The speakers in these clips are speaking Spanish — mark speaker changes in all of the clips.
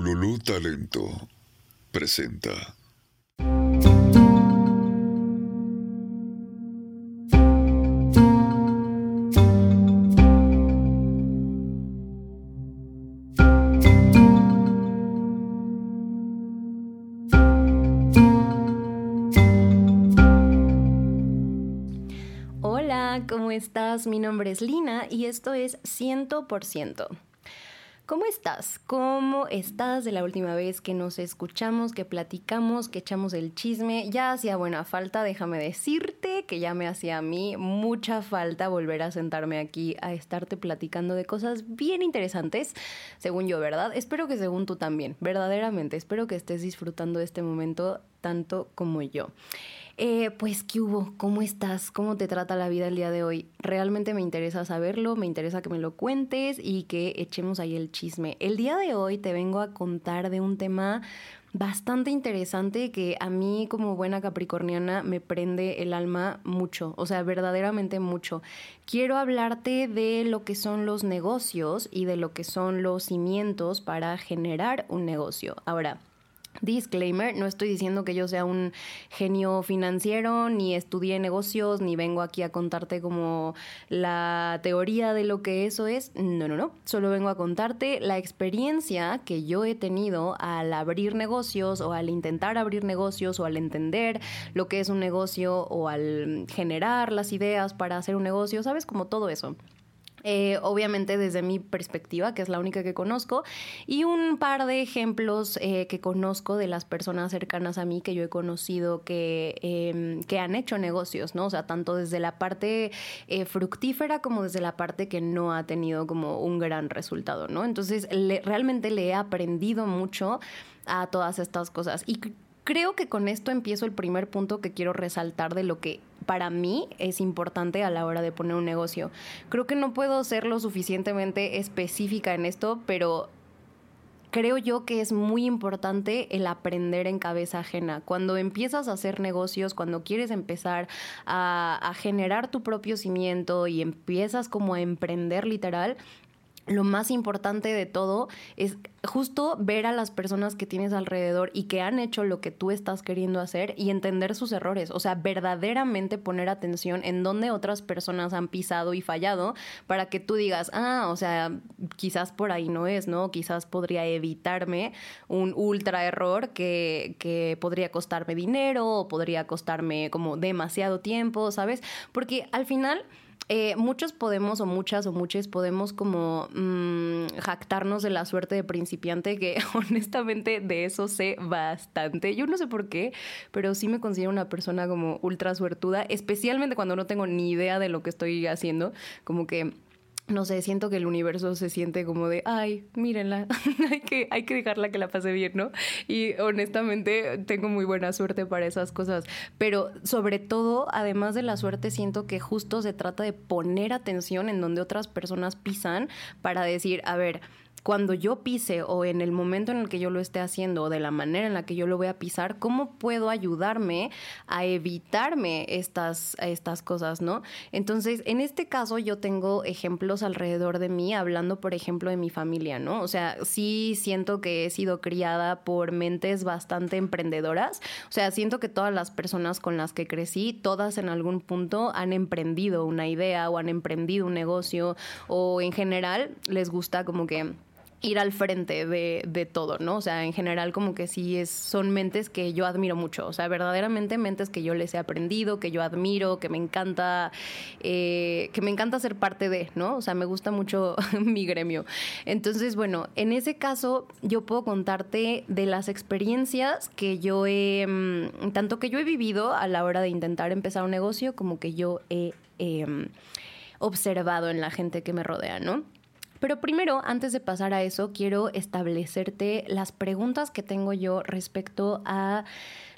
Speaker 1: Ululú Talento presenta.
Speaker 2: Hola, ¿cómo estás? Mi nombre es Lina y esto es 100%. ¿Cómo estás? ¿Cómo estás de la última vez que nos escuchamos, que platicamos, que echamos el chisme? Ya hacía buena falta, déjame decirte que ya me hacía a mí mucha falta volver a sentarme aquí a estarte platicando de cosas bien interesantes, según yo, ¿verdad? Espero que según tú también, verdaderamente, espero que estés disfrutando de este momento tanto como yo. Eh, pues, ¿qué hubo? ¿Cómo estás? ¿Cómo te trata la vida el día de hoy? Realmente me interesa saberlo, me interesa que me lo cuentes y que echemos ahí el chisme. El día de hoy te vengo a contar de un tema bastante interesante que a mí como buena capricorniana me prende el alma mucho, o sea, verdaderamente mucho. Quiero hablarte de lo que son los negocios y de lo que son los cimientos para generar un negocio. Ahora, Disclaimer, no estoy diciendo que yo sea un genio financiero, ni estudié negocios, ni vengo aquí a contarte como la teoría de lo que eso es. No, no, no. Solo vengo a contarte la experiencia que yo he tenido al abrir negocios o al intentar abrir negocios o al entender lo que es un negocio o al generar las ideas para hacer un negocio, ¿sabes? Como todo eso. Eh, obviamente desde mi perspectiva, que es la única que conozco, y un par de ejemplos eh, que conozco de las personas cercanas a mí que yo he conocido que, em, que han hecho negocios, ¿no? O sea, tanto desde la parte eh, fructífera como desde la parte que no ha tenido como un gran resultado, ¿no? Entonces, realmente le he aprendido mucho a todas estas cosas. Y creo que con esto empiezo el primer punto que quiero resaltar de lo que para mí es importante a la hora de poner un negocio. Creo que no puedo ser lo suficientemente específica en esto, pero creo yo que es muy importante el aprender en cabeza ajena. Cuando empiezas a hacer negocios, cuando quieres empezar a, a, generar tu propio cimiento y empiezas como a emprender literal, lo más importante de todo es justo ver a las personas que tienes alrededor y que han hecho lo que tú estás queriendo hacer y entender sus errores. O sea, verdaderamente poner atención en dónde otras personas han pisado y fallado para que tú digas, ah, o sea, quizás por ahí no es, ¿no? Quizás podría evitarme un ultra error que, que podría costarme dinero o podría costarme como demasiado tiempo, ¿sabes? Porque al final eh, muchos podemos, o muchas o muchos podemos como mmm, jactarnos de la suerte de principiante, que honestamente de eso sé bastante. Yo no sé por qué, pero sí me considero una persona como ultra suertuda, especialmente cuando no tengo ni idea de lo que estoy haciendo, como que no sé, siento que el universo se siente como de, ay, mírenla, hay, que, hay que dejarla que la pase bien, ¿no? Y honestamente tengo muy buena suerte para esas cosas, pero sobre todo, además de la suerte, siento que justo se trata de poner atención en donde otras personas pisan para decir, a ver, cuando yo pise o en el momento en el que yo lo esté haciendo o de la manera en la que yo lo voy a pisar, ¿cómo puedo ayudarme a evitarme estas, estas cosas, no? Entonces, en este caso yo tengo ejemplos alrededor de mí, hablando, por ejemplo, de mi familia, ¿no? O sea, sí siento que he sido criada por mentes bastante emprendedoras, o sea, siento que todas las personas con las que crecí, todas en algún punto han emprendido una idea o han emprendido un negocio o en general les gusta como que ir al frente de, de, todo, ¿no? O sea, en general como que sí es, son mentes que yo admiro mucho, o sea, verdaderamente mentes que yo les he aprendido, que yo admiro, que me encanta, eh, que me encanta ser parte de, ¿no? O sea, me gusta mucho mi gremio. Entonces, bueno, en ese caso yo puedo contarte de las experiencias que yo he, mm, tanto que yo he vivido a la hora de intentar empezar un negocio, como que yo he eh, observado en la gente que me rodea, ¿no? Pero primero, antes de pasar a eso, quiero establecerte las preguntas que tengo yo respecto a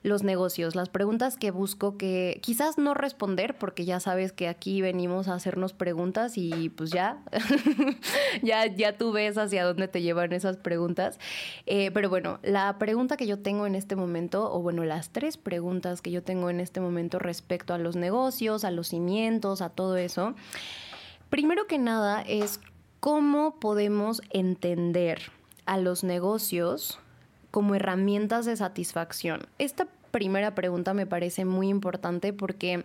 Speaker 2: los negocios, las preguntas que busco que quizás no responder, porque ya sabes que aquí venimos a hacernos preguntas y pues ya, ya, ya tú ves hacia dónde te llevan esas preguntas. Eh, pero bueno, la pregunta que yo tengo en este momento, o bueno, las tres preguntas que yo tengo en este momento respecto a los negocios, a los cimientos, a todo eso, primero que nada es cómo podemos entender a los negocios como herramientas de satisfacción? Esta primera pregunta me parece muy importante porque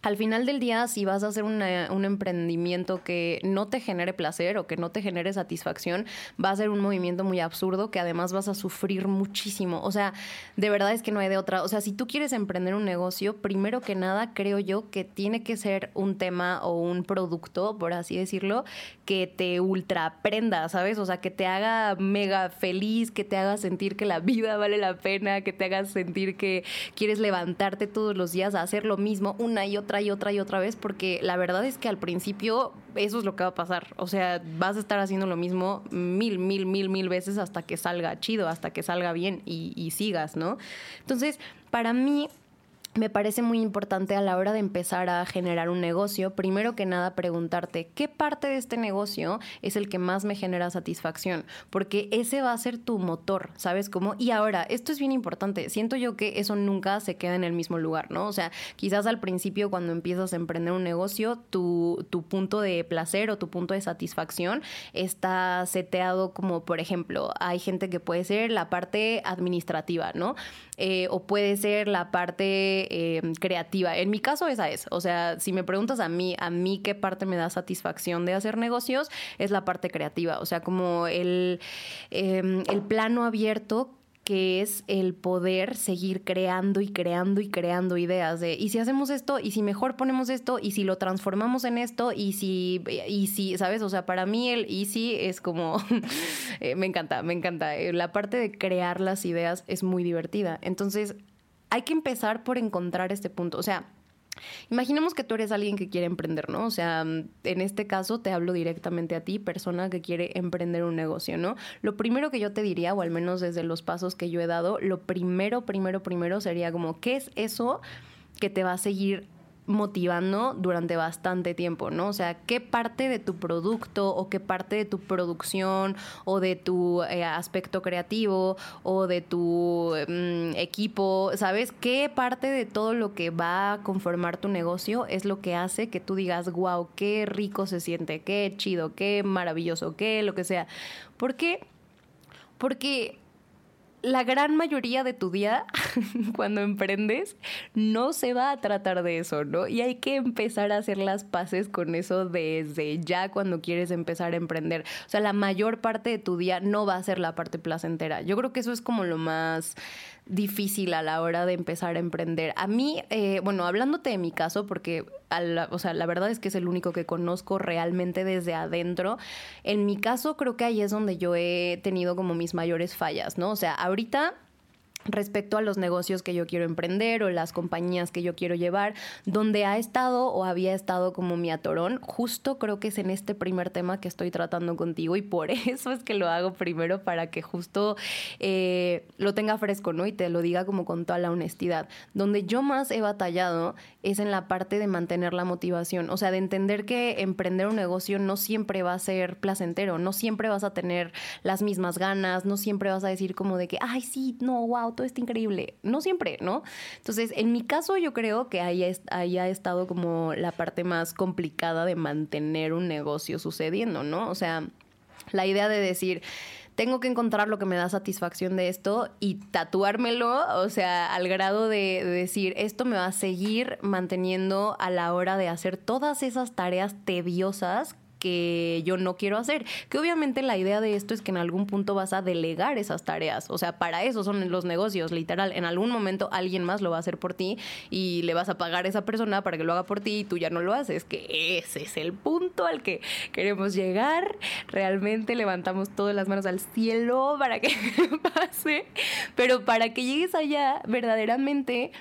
Speaker 2: al final del día, si vas a hacer un emprendimiento que no te genere placer o que no te genere satisfacción, va a ser un movimiento muy absurdo que además vas a sufrir muchísimo. O sea, de verdad es que no hay de otra. O sea, si tú quieres emprender un negocio, primero que nada, creo yo que tiene que ser un tema o un producto, por así decirlo, que te ultra prenda, ¿sabes? O sea, que te haga mega feliz, que te haga sentir que la vida vale la pena, que te haga sentir que quieres levantarte todos los días a hacer lo mismo una y otra otra y otra y otra vez, porque la verdad es que al principio eso es lo que va a pasar. O sea, vas a estar haciendo lo mismo mil, mil, mil, mil veces hasta que salga chido, hasta que salga bien y, y sigas, ¿no? Entonces, para mí me parece muy importante a la hora de empezar a generar un negocio, primero que nada preguntarte qué parte de este negocio es el que más me genera satisfacción, porque ese va a ser tu motor, ¿sabes cómo? Y ahora, esto es bien importante, siento yo que eso nunca se queda en el mismo lugar, ¿no? O sea, quizás al principio cuando empiezas a emprender un negocio, tu, tu punto de placer o tu punto de satisfacción está seteado como, por ejemplo, hay gente que puede ser la parte administrativa, ¿no? Eh, o puede ser la parte eh, creativa. En mi caso esa es. O sea, si me preguntas a mí, a mí qué parte me da satisfacción de hacer negocios, es la parte creativa. O sea, como el, em, el plano abierto que es el poder seguir creando y creando y creando ideas de, y si hacemos esto, y si mejor ponemos esto, y si lo transformamos en esto, y si, y si, ¿sabes? O sea, para mí el easy es como, eh, me encanta, me encanta. Eh, la parte de crear las ideas es muy divertida. Entonces, hay que empezar por encontrar este punto. O sea, Imaginemos que tú eres alguien que quiere emprender, ¿no? O sea, en este caso te hablo directamente a ti, persona que quiere emprender un negocio, ¿no? Lo primero que yo te diría, o al menos desde los pasos que yo he dado, lo primero, primero, primero sería como, ¿qué es eso que te va a seguir motivando durante bastante tiempo, ¿no? O sea, qué parte de tu producto o qué parte de tu producción o de tu eh, aspecto creativo o de tu mm, equipo, ¿sabes? ¿Qué parte de todo lo que va a conformar tu negocio es lo que hace que tú digas, wow, qué rico se siente, qué chido, qué maravilloso, qué lo que sea? ¿Por qué? Porque la gran mayoría de tu día, cuando emprendes, no se va a tratar de eso, ¿no? Y hay que empezar a hacer las paces con eso desde ya cuando quieres empezar a emprender. O sea, la mayor parte de tu día no va a ser la parte placentera. Yo creo que eso es como lo más difícil a la hora de empezar a emprender. A mí, eh, bueno, hablándote de mi caso, porque la, o sea, la verdad es que es el único que conozco realmente desde adentro, en mi caso creo que ahí es donde yo he tenido como mis mayores fallas, ¿no? O sea, ahorita respecto a los negocios que yo quiero emprender o las compañías que yo quiero llevar, donde ha estado o había estado como mi atorón, justo creo que es en este primer tema que estoy tratando contigo y por eso es que lo hago primero para que justo eh, lo tenga fresco, ¿no? Y te lo diga como con toda la honestidad. Donde yo más he batallado es en la parte de mantener la motivación, o sea, de entender que emprender un negocio no siempre va a ser placentero, no siempre vas a tener las mismas ganas, no siempre vas a decir como de que, ay, sí, no, wow, todo está increíble. No siempre, ¿no? Entonces, en mi caso, yo creo que ahí, ahí ha estado como la parte más complicada de mantener un negocio sucediendo, ¿no? O sea, la idea de decir, tengo que encontrar lo que me da satisfacción de esto y tatuármelo, o sea, al grado de, decir, esto me va a seguir manteniendo a la hora de hacer todas esas tareas tediosas que yo no quiero hacer. Que obviamente la idea de esto es que en algún punto vas a delegar esas tareas. O sea, para eso son los negocios, literal. En algún momento alguien más lo va a hacer por ti y le vas a pagar a esa persona para que lo haga por ti y tú ya no lo haces. Que ese es el punto al que queremos llegar. Realmente levantamos todas las manos al cielo para que pase. Pero para que llegues allá, verdaderamente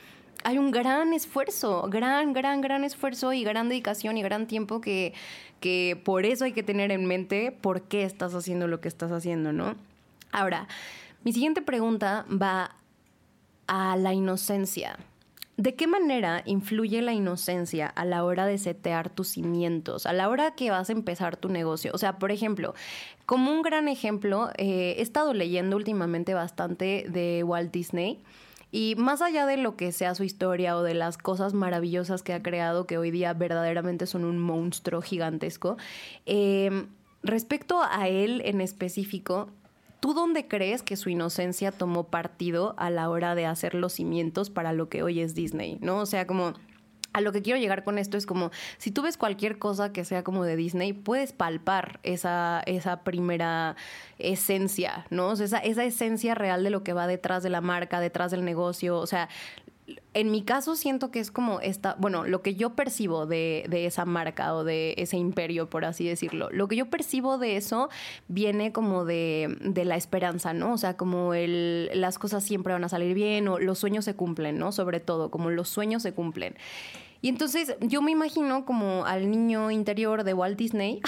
Speaker 2: hay un gran esfuerzo, gran, gran, gran esfuerzo y gran dedicación y gran tiempo que, que por eso hay que tener en mente por qué estás haciendo lo que estás haciendo, ¿no? Ahora, mi siguiente pregunta va a la inocencia. ¿De qué manera influye la inocencia a la hora de setear tus cimientos, a la hora que vas a empezar tu negocio? O sea, por ejemplo, como un gran ejemplo, eh, he estado leyendo últimamente bastante de Walt Disney y más allá de lo que sea su historia o de las cosas maravillosas que ha creado, que hoy día verdaderamente son un monstruo gigantesco, em, respecto a él en específico, ¿tú dónde crees que su inocencia tomó partido a la hora de hacer los cimientos para lo que hoy es Disney? ¿No? O sea, como a lo que quiero llegar con esto es como, si tú ves cualquier cosa que sea como de Disney, puedes palpar esa, esa primera esencia, ¿no? Esa, esa esencia real de lo que va detrás de la marca, detrás del negocio. O sea, en mi caso siento que es como esta, bueno, lo que yo percibo de, esa marca o de ese imperio, por así decirlo, lo que yo percibo de eso viene como de, de la esperanza, ¿no? O sea, como el, las cosas siempre van a salir bien o los sueños se cumplen, ¿no? Sobre todo, como los sueños se cumplen. Y entonces yo me imagino como al niño interior de Walt Disney,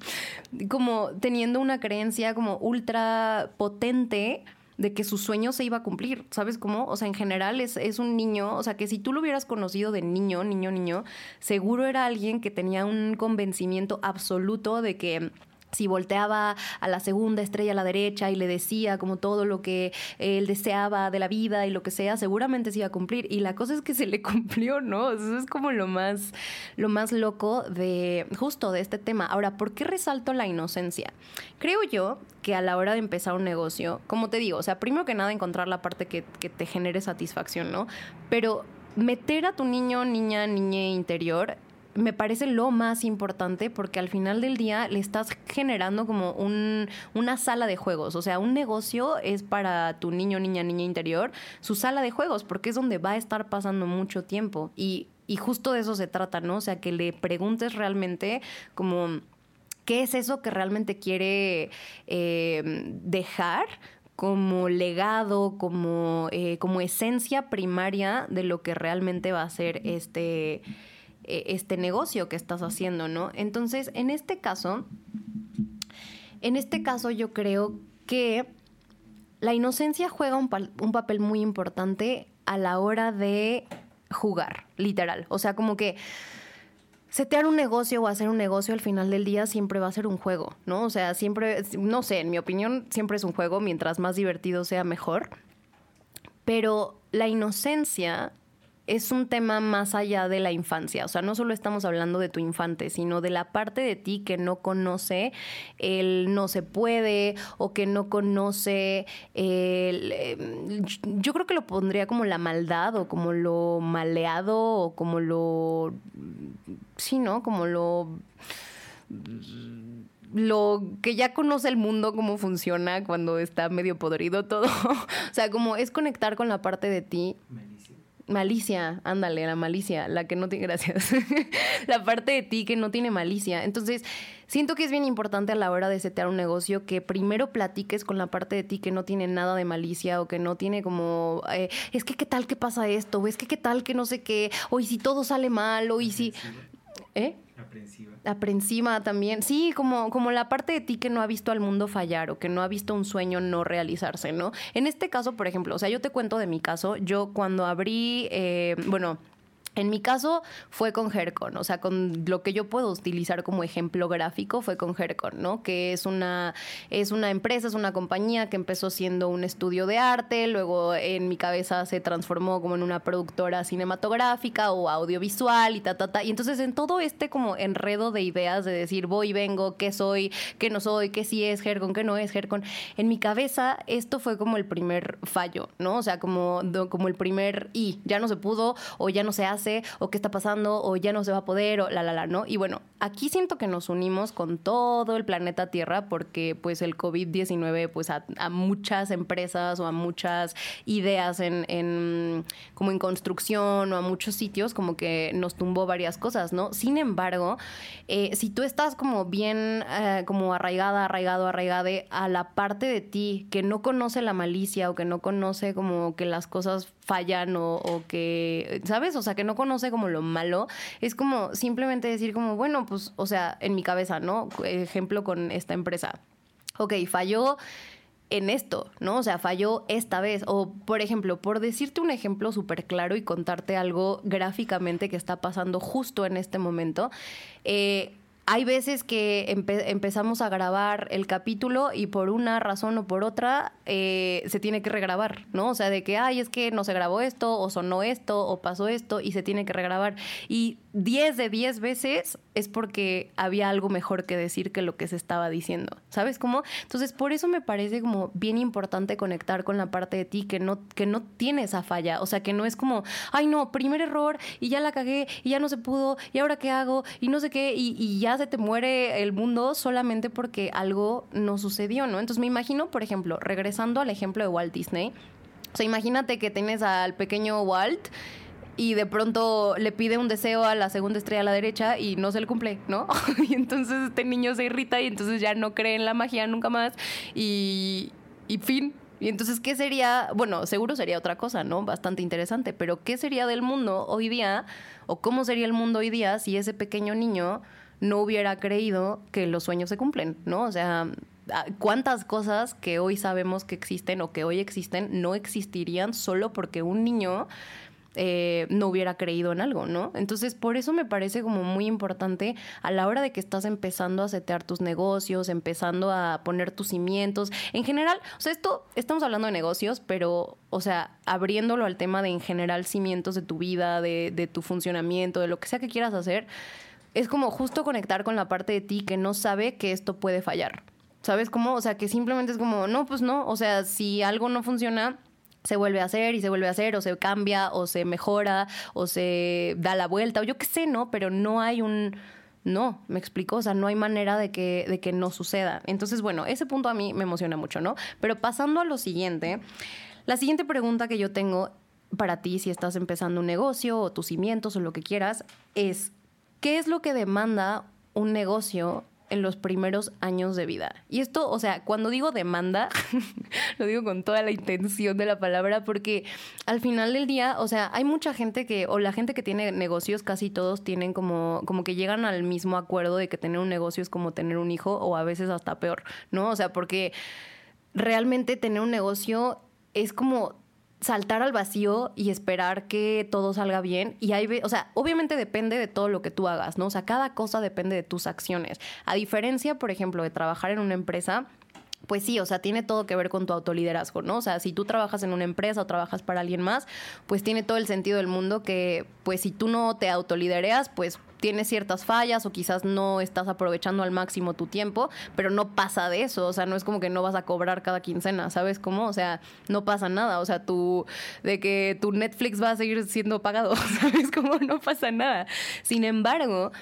Speaker 2: como teniendo una creencia como ultra potente de que su sueño se iba a cumplir, ¿sabes cómo? O sea, en general es, es, un niño, o sea, que si tú lo hubieras conocido de niño, niño, niño, seguro era alguien que tenía un convencimiento absoluto de que si volteaba a la segunda estrella a la derecha y le decía como todo lo que él deseaba de la vida y lo que sea, seguramente se iba a cumplir. Y la cosa es que se le cumplió, ¿no? Eso es como lo más, lo más loco de justo de este tema. Ahora, ¿por qué resalto la inocencia? Creo yo que a la hora de empezar un negocio, como te digo, o sea, primero que nada encontrar la parte que, que te genere satisfacción, ¿no? Pero meter a tu niño, niña, niña interior me parece lo más importante porque al final del día le estás generando como un, una sala de juegos. O sea, un negocio es para tu niño, niña, niña interior, su sala de juegos, porque es donde va a estar pasando mucho tiempo. Y, y justo de eso se trata, ¿no? O sea, que le preguntes realmente como... ¿Qué es eso que realmente quiere eh, dejar como legado, como, eh, como esencia primaria de lo que realmente va a ser este, eh, este negocio que estás haciendo, ¿no? Entonces, en este caso, en este caso yo creo que la inocencia juega un, un papel muy importante a la hora de jugar, literal. O sea, como que setear un negocio o hacer un negocio al final del día siempre va a ser un juego, ¿no? O sea, siempre, no sé, en mi opinión, siempre es un juego, mientras más divertido sea, mejor. Pero la inocencia es un tema más allá de la infancia. O sea, no solo estamos hablando de tu infante, sino de la parte de ti que no conoce el no se puede o que no conoce el... Em, yo creo que lo pondría como la maldad o como lo maleado o como lo... Sí, ¿no? Como lo lo que ya conoce el mundo, cómo funciona cuando está medio podrido todo. o sea, como es conectar con la parte de ti malicia, ándale, la malicia, la que no tiene, gracias, la parte de ti que no tiene malicia. Entonces, siento que es bien importante a la hora de setear un negocio que primero platiques con la parte de ti que no tiene nada de malicia o que no tiene como, eh, es que qué tal que pasa esto, o es que qué tal que no sé qué, o y si todo sale mal, o y si... ¿Eh? Aprensiva. Aprensiva también. Sí, como, como la parte de ti que no ha visto al mundo fallar o que no ha visto un sueño no realizarse, ¿no? En este caso, por ejemplo, o sea, yo te cuento de mi caso, yo cuando abrí, eh, bueno, en mi caso fue con Hercon, o sea, con lo que yo puedo utilizar como ejemplo gráfico fue con Hercon, ¿no? Que es una, es una empresa, es una compañía que empezó siendo un estudio de arte, luego en mi cabeza se transformó como en una productora cinematográfica o audiovisual y ta, ta, ta. Y entonces en todo este como enredo de ideas de decir voy, vengo, qué soy, qué no soy, qué sí es Hercon, qué no es Hercon, en mi cabeza esto fue como el primer fallo, ¿no? O sea, como, como el primer y ya no se pudo o ya no se hace o qué está pasando o ya no se va a poder o la la la, ¿no? Y bueno, aquí siento que nos unimos con todo el planeta Tierra porque pues el COVID-19 pues a, muchas empresas o a muchas ideas en, como en construcción o a muchos sitios como que nos tumbó varias cosas, ¿no? Sin embargo, eh, si tú estás como bien eh, como arraigada, arraigado, arraigade a la parte de ti que no conoce la malicia o que no conoce como que las cosas fallan o, o que, ¿sabes? O sea, que no conoce como lo malo, es como simplemente decir como, bueno, pues, o sea, en mi cabeza, ¿no? Ejemplo con esta empresa. Ok, falló en esto, ¿no? O sea, falló esta vez. O, por ejemplo, por decirte un ejemplo súper claro y contarte algo gráficamente que está pasando justo en este momento, eh, hay veces que empezamos a grabar el capítulo y por una razón o por otra eh, se tiene que regrabar, ¿no? O sea, de que, ay, es que no se grabó esto, o sonó esto, o pasó esto, y se tiene que regrabar. Y 10 de 10 veces es porque había algo mejor que decir que lo que se estaba diciendo. ¿Sabes cómo? Entonces, por eso me parece como bien importante conectar con la parte de ti que no, que no tiene esa falla. O sea, que no es como, ay, no, primer error y ya la cagué y ya no se pudo y ahora qué hago y no sé qué y, y ya se te muere el mundo solamente porque algo no sucedió, ¿no? Entonces, me imagino, por ejemplo, regresando al ejemplo de Walt Disney. O sea, imagínate que tienes al pequeño Walt y de pronto le pide un deseo a la segunda estrella a la derecha y no se le cumple, ¿no? y entonces este niño se irrita y entonces ya no cree en la magia nunca más y, y fin. Y entonces, ¿qué sería? Bueno, seguro sería otra cosa, ¿no? Bastante interesante, pero ¿qué sería del mundo hoy día o cómo sería el mundo hoy día si ese pequeño niño no hubiera creído que los sueños se cumplen, ¿no? O sea, cuántas cosas que hoy sabemos que existen o que hoy existen no existirían solo porque un niño eh, no hubiera creído en algo, ¿no? Entonces, por eso me parece como muy importante a la hora de que estás empezando a setear tus negocios, empezando a poner tus cimientos. En general, o sea, esto, estamos hablando de negocios, pero, o sea, abriéndolo al tema de en general cimientos de tu vida, de, de tu funcionamiento, de lo que sea que quieras hacer, es como justo conectar con la parte de ti que no sabe que esto puede fallar. ¿Sabes cómo? O sea, que simplemente es como, no, pues no, o sea, si algo no funciona, se vuelve a hacer y se vuelve a hacer, o se cambia, o se mejora, o se da la vuelta, o yo qué sé, ¿no? Pero no hay un... No, me explico, o sea, no hay manera de que, de que no suceda. Entonces, bueno, ese punto a mí me emociona mucho, ¿no? Pero pasando a lo siguiente, la siguiente pregunta que yo tengo para ti, si estás empezando un negocio o tus cimientos o lo que quieras, es, ¿qué es lo que demanda un negocio en los primeros años de vida. Y esto, o sea, cuando digo demanda, lo digo con toda la intención de la palabra, porque al final del día, o sea, hay mucha gente que, o la gente que tiene negocios, casi todos tienen como, como que llegan al mismo acuerdo de que tener un negocio es como tener un hijo, o a veces hasta peor, ¿no? O sea, porque realmente tener un negocio es como saltar al vacío y esperar que todo salga bien. Y hay, o sea, obviamente depende de todo lo que tú hagas, ¿no? O sea, cada cosa depende de tus acciones. A diferencia, por ejemplo, de trabajar en una empresa, pues sí, o sea, tiene todo que ver con tu autoliderazgo, ¿no? O sea, si tú trabajas en una empresa o trabajas para alguien más, pues tiene todo el sentido del mundo que, pues si tú no te autolidereas, pues tienes ciertas fallas o quizás no estás aprovechando al máximo tu tiempo, pero no pasa de eso, o sea, no es como que no vas a cobrar cada quincena, ¿sabes cómo? O sea, no pasa nada, o sea, tú, de que tu Netflix va a seguir siendo pagado, ¿sabes cómo? No pasa nada. Sin embargo,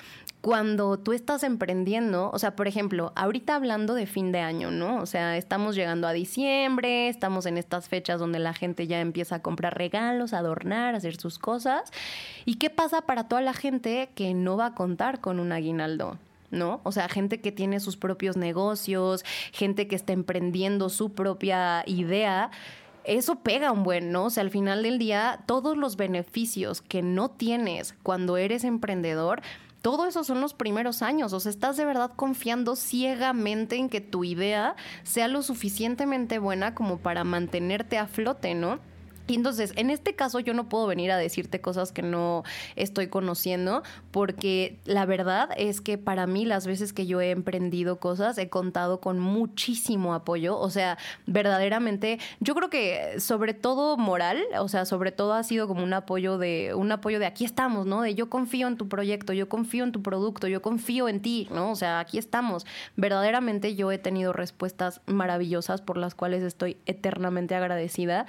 Speaker 2: cuando tú estás emprendiendo, o sea, por ejemplo, ahorita hablando de fin de año, ¿no? O sea, estamos llegando a diciembre, estamos en estas fechas donde la gente ya empieza a comprar regalos, a adornar, a hacer sus cosas. ¿Y qué pasa para toda la gente que no va a contar con un aguinaldo? ¿no? O sea, gente que tiene sus propios negocios, gente que está emprendiendo su propia idea eso pega un buen, ¿no? O sea, al final del día, todos los beneficios que no tienes cuando eres emprendedor, todo eso son los primeros años. O sea, estás de verdad confiando ciegamente en que tu idea sea lo suficientemente buena como para mantenerte a flote, ¿no? Y entonces, en este caso yo no puedo venir a decirte cosas que no estoy conociendo, porque la verdad es que para mí las veces que yo he emprendido cosas he contado con muchísimo apoyo, o sea, verdaderamente, yo creo que sobre todo moral, o sea, sobre todo ha sido como un apoyo de un apoyo de aquí estamos, ¿no? De yo confío en tu proyecto, yo confío en tu producto, yo confío en ti, ¿no? O sea, aquí estamos. Verdaderamente yo he tenido respuestas maravillosas por las cuales estoy eternamente agradecida.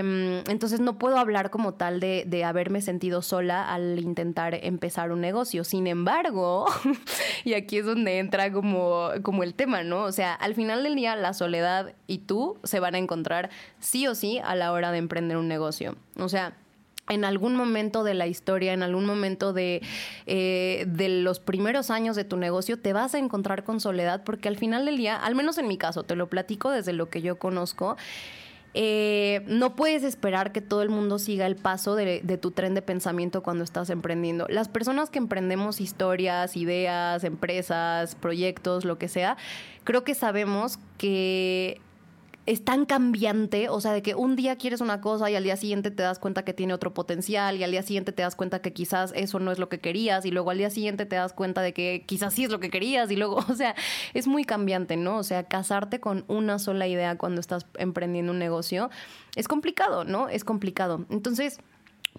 Speaker 2: Em, entonces no puedo hablar como tal de, de, haberme sentido sola al intentar empezar un negocio. Sin embargo, y aquí es donde entra como, como el tema, ¿no? O sea, al final del día la soledad y tú se van a encontrar sí o sí a la hora de emprender un negocio. O sea, en algún momento de la historia, en algún momento de, eh, de, los primeros años de tu negocio, te vas a encontrar con soledad porque al final del día, al menos en mi caso, te lo platico desde lo que yo conozco, eh, no puedes esperar que todo el mundo siga el paso de, tu tren de pensamiento cuando estás emprendiendo. Las personas que emprendemos historias, ideas, empresas, proyectos, lo que sea, creo que sabemos que es tan cambiante, o sea, de que un día quieres una cosa y al día siguiente te das cuenta que tiene otro potencial y al día siguiente te das cuenta que quizás eso no es lo que querías y luego al día siguiente te das cuenta de que quizás sí es lo que querías y luego, o sea, es muy cambiante, ¿no? O sea, casarte con una sola idea cuando estás emprendiendo un negocio es complicado, ¿no? Es complicado. Entonces,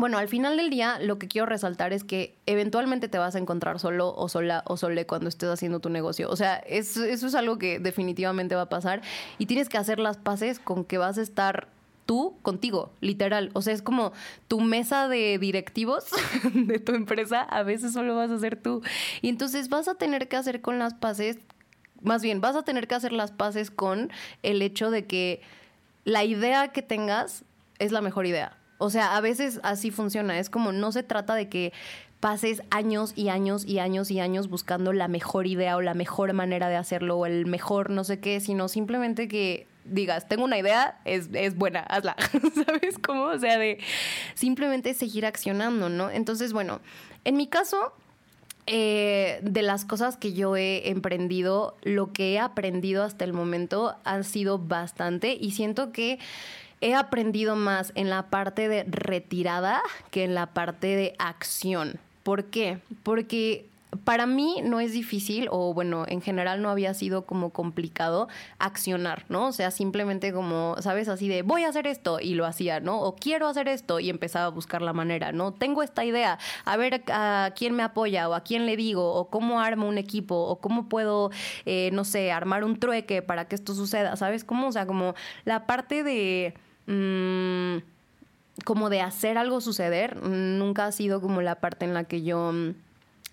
Speaker 2: bueno, al final del día lo que quiero resaltar es que eventualmente te vas a encontrar solo o sola o sole cuando estés haciendo tu negocio. O sea, eso, es algo que definitivamente va a pasar y tienes que hacer las paces con que vas a estar tú contigo, literal. O sea, es como tu mesa de directivos de tu empresa, a veces solo vas a ser tú. Y entonces vas a tener que hacer con las paces, más bien, vas a tener que hacer las paces con el hecho de que la idea que tengas es la mejor idea. O sea, a veces así funciona. Es como no se trata de que pases años y años y años y años buscando la mejor idea o la mejor manera de hacerlo o el mejor no sé qué, sino simplemente que digas, tengo una idea, es, es buena, hazla. ¿Sabes cómo? O sea, de simplemente seguir accionando, ¿no? Entonces, bueno, en mi caso, eh, de las cosas que yo he emprendido, lo que he aprendido hasta el momento ha sido bastante y siento que he aprendido más en la parte de retirada que en la parte de acción. ¿Por qué? Porque para mí no es difícil, o bueno, en general no había sido como complicado accionar, ¿no? O sea, simplemente como, ¿sabes? Así de, voy a hacer esto y lo hacía, ¿no? O quiero hacer esto y empezaba a buscar la manera, ¿no? Tengo esta idea, a ver a quién me apoya o a quién le digo, o cómo armo un equipo, o cómo puedo, eh, no sé, armar un trueque para que esto suceda, ¿sabes? Cómo, o sea, como la parte de Mm, como de hacer algo suceder, nunca ha sido como la parte en la que yo mm,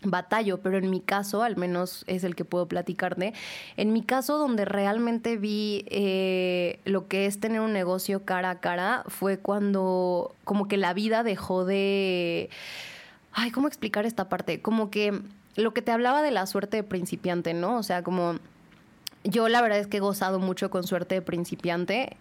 Speaker 2: batallo, pero en mi caso, al menos es el que puedo platicarte, en mi caso donde realmente vi eh, lo que es tener un negocio cara a cara fue cuando como que la vida dejó de... Ay, ¿cómo explicar esta parte? Como que lo que te hablaba de la suerte de principiante, ¿no? O sea, como yo la verdad es que he gozado mucho con suerte de principiante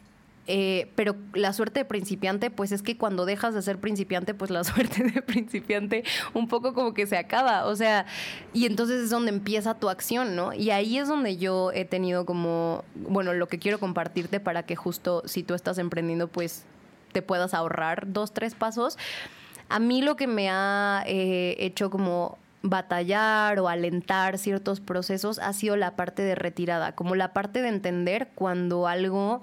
Speaker 2: eh, pero la suerte de principiante, pues es que cuando dejas de ser principiante, pues la suerte de principiante un poco como que se acaba. O sea, y entonces es donde empieza tu acción, ¿no? Y ahí es donde yo he tenido como, bueno, lo que quiero compartirte para que justo si tú estás emprendiendo, pues te puedas ahorrar dos, tres pasos. A mí lo que me ha eh, hecho como batallar o alentar ciertos procesos ha sido la parte de retirada, como la parte de entender cuando algo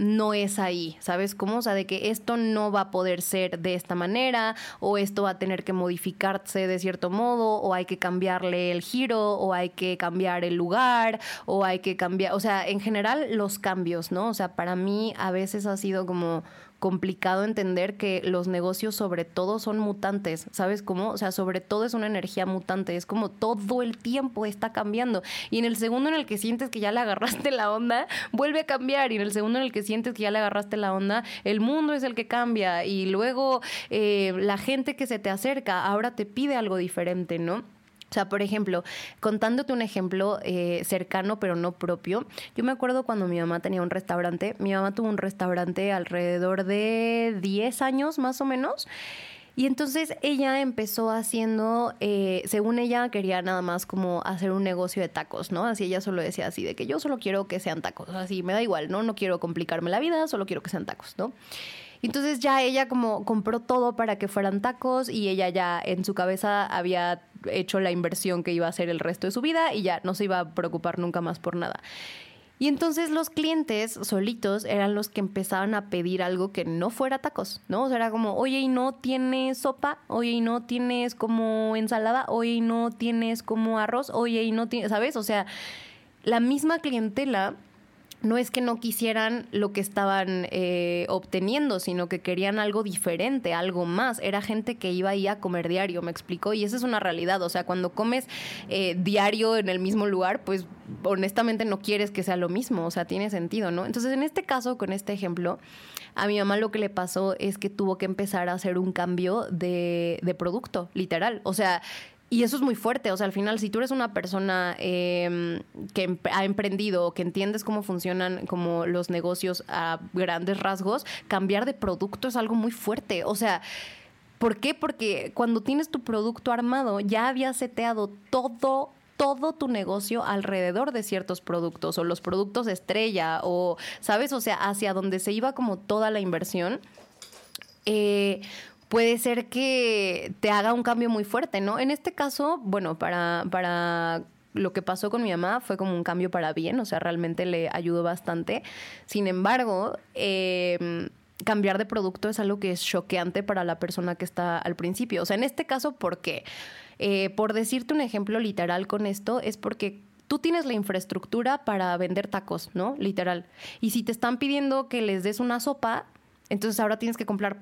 Speaker 2: no es ahí, ¿sabes cómo? O sea, de que esto no va a poder ser de esta manera o esto va a tener que modificarse de cierto modo o hay que cambiarle el giro o hay que cambiar el lugar o hay que cambiar, o sea, en general los cambios, ¿no? O sea, para mí a veces ha sido como complicado entender que los negocios sobre todo son mutantes, ¿sabes cómo? O sea, sobre todo es una energía mutante, es como todo el tiempo está cambiando y en el segundo en el que sientes que ya le agarraste la onda, vuelve a cambiar y en el segundo en el que sientes que ya le agarraste la onda, el mundo es el que cambia y luego eh, la gente que se te acerca ahora te pide algo diferente, ¿no? O sea, por ejemplo, contándote un ejemplo eh, cercano pero no propio, yo me acuerdo cuando mi mamá tenía un restaurante, mi mamá tuvo un restaurante alrededor de 10 años más o menos. Y entonces ella empezó haciendo, eh, según ella quería nada más como hacer un negocio de tacos, ¿no? Así ella solo decía así, de que yo solo quiero que sean tacos, así me da igual, ¿no? No quiero complicarme la vida, solo quiero que sean tacos, ¿no? Entonces ya ella como compró todo para que fueran tacos y ella ya en su cabeza había hecho la inversión que iba a hacer el resto de su vida y ya no se iba a preocupar nunca más por nada. Y entonces los clientes solitos eran los que empezaban a pedir algo que no fuera tacos, ¿no? O sea, era como, oye, ¿y no tienes sopa? Oye, ¿y no tienes como ensalada? Oye, ¿y no tienes como arroz? Oye, ¿y no tienes, sabes? O sea, la misma clientela no es que no quisieran lo que estaban eh, obteniendo, sino que querían algo diferente, algo más. Era gente que iba ahí a comer diario, me explicó, y esa es una realidad. O sea, cuando comes eh, diario en el mismo lugar, pues honestamente no quieres que sea lo mismo, o sea, tiene sentido, ¿no? Entonces, en este caso, con este ejemplo, a mi mamá lo que le pasó es que tuvo que empezar a hacer un cambio de, de producto, literal. O sea, y eso es muy fuerte, o sea, al final, si tú eres una persona em, que ha emprendido, que entiendes cómo funcionan como los negocios a grandes rasgos, cambiar de producto es algo muy fuerte. O sea, ¿por qué? Porque cuando tienes tu producto armado, ya habías seteado todo todo tu negocio alrededor de ciertos productos o los productos estrella o, ¿sabes? O sea, hacia donde se iba como toda la inversión. Eh, puede ser que te haga un cambio muy fuerte, ¿no? En este caso, bueno, para, para lo que pasó con mi mamá fue como un cambio para bien, o sea, realmente le ayudó bastante. Sin embargo, em, cambiar de producto es algo que es choqueante para la persona que está al principio. O sea, en este caso, ¿por qué? Eh, por decirte un ejemplo literal con esto, es porque tú tienes la infraestructura para vender tacos, ¿no? Literal. Y si te están pidiendo que les des una sopa, entonces ahora tienes que comprar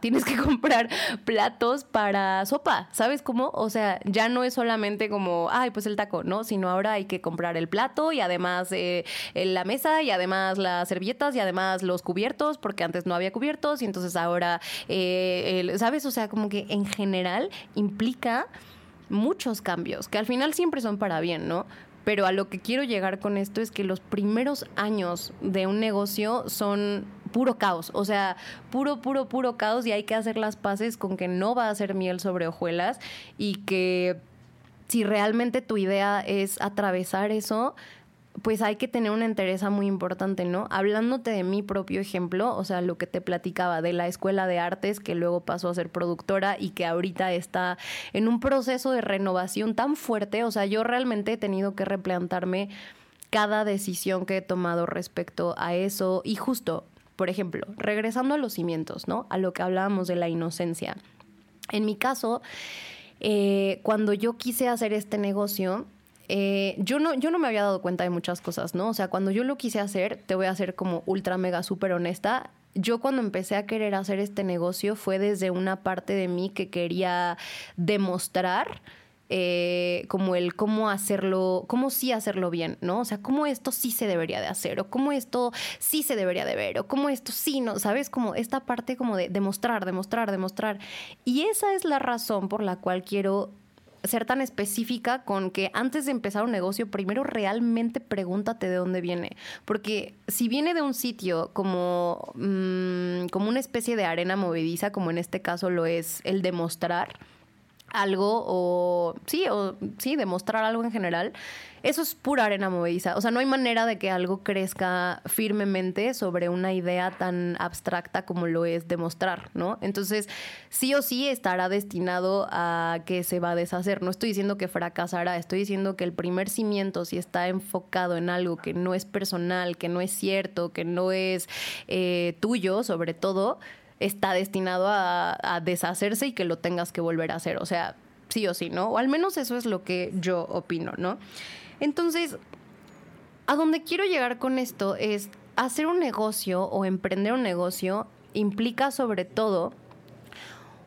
Speaker 2: tienes que comprar platos para sopa, ¿sabes cómo? O sea, ya no es solamente como, ay, pues el taco, ¿no? Sino ahora hay que comprar el plato y además eh, la mesa y además las servilletas y además los cubiertos, porque antes no había cubiertos y entonces ahora, eh, ¿sabes? O sea, como que en general implica muchos cambios, que al final siempre son para bien, ¿no? Pero a lo que quiero llegar con esto es que los primeros años de un negocio son puro caos, o sea, puro, puro, puro caos y hay que hacer las paces con que no va a ser miel sobre hojuelas y que si realmente tu idea es atravesar eso, pues hay que tener una entereza muy importante, ¿no? Hablándote de mi propio ejemplo, o sea, lo que te platicaba de la escuela de artes que luego pasó a ser productora y que ahorita está en un proceso de renovación tan fuerte, o sea, yo realmente he tenido que replantarme cada decisión que he tomado respecto a eso y justo por ejemplo, regresando a los cimientos, ¿no? A lo que hablábamos de la inocencia. En mi caso, eh, cuando yo quise hacer este negocio, eh, yo, no, yo no me había dado cuenta de muchas cosas, ¿no? O sea, cuando yo lo quise hacer, te voy a ser como ultra mega súper honesta, yo cuando empecé a querer hacer este negocio fue desde una parte de mí que quería demostrar eh, como el cómo hacerlo, cómo sí hacerlo bien, ¿no? O sea, cómo esto sí se debería de hacer, o cómo esto sí se debería de ver, o cómo esto sí, ¿no? ¿Sabes? Como esta parte como de demostrar, demostrar, demostrar. Y esa es la razón por la cual quiero ser tan específica con que antes de empezar un negocio, primero realmente pregúntate de dónde viene. Porque si viene de un sitio como, mm, como una especie de arena movediza, como en este caso lo es el demostrar, algo o sí, o sí, demostrar algo en general, eso es pura arena movediza. O sea, no hay manera de que algo crezca firmemente sobre una idea tan abstracta como lo es demostrar, ¿no? Entonces, sí o sí estará destinado a que se va a deshacer. No estoy diciendo que fracasará, estoy diciendo que el primer cimiento, si está enfocado en algo que no es personal, que no es cierto, que no es eh, tuyo, sobre todo, está destinado a, deshacerse y que lo tengas que volver a hacer. O sea, sí o sí, ¿no? O al menos eso es lo que yo opino, ¿no? Entonces, a donde quiero llegar con esto es hacer un negocio o emprender un negocio implica sobre todo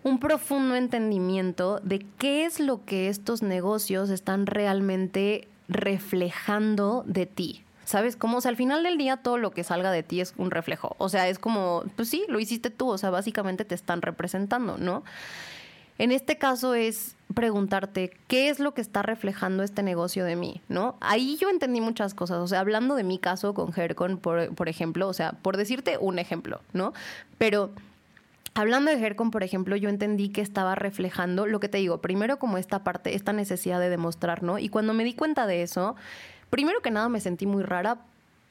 Speaker 2: un profundo entendimiento de qué es lo que estos negocios están realmente reflejando de ti, ¿Sabes? Como, o sea, al final del día todo lo que salga de ti es un reflejo. O sea, es como, pues sí, lo hiciste tú, o sea, básicamente te están representando, ¿no? En este caso es preguntarte qué es lo que está reflejando este negocio de mí, ¿no? Ahí yo entendí muchas cosas, o sea, hablando de mi caso con Hercon, por, ejemplo, o sea, por decirte un ejemplo, ¿no? Pero Hablando de Hercon, por ejemplo, yo entendí que estaba reflejando lo que te digo, primero como esta parte, esta necesidad de demostrar, ¿no? Y cuando me di cuenta de eso, primero que nada me sentí muy rara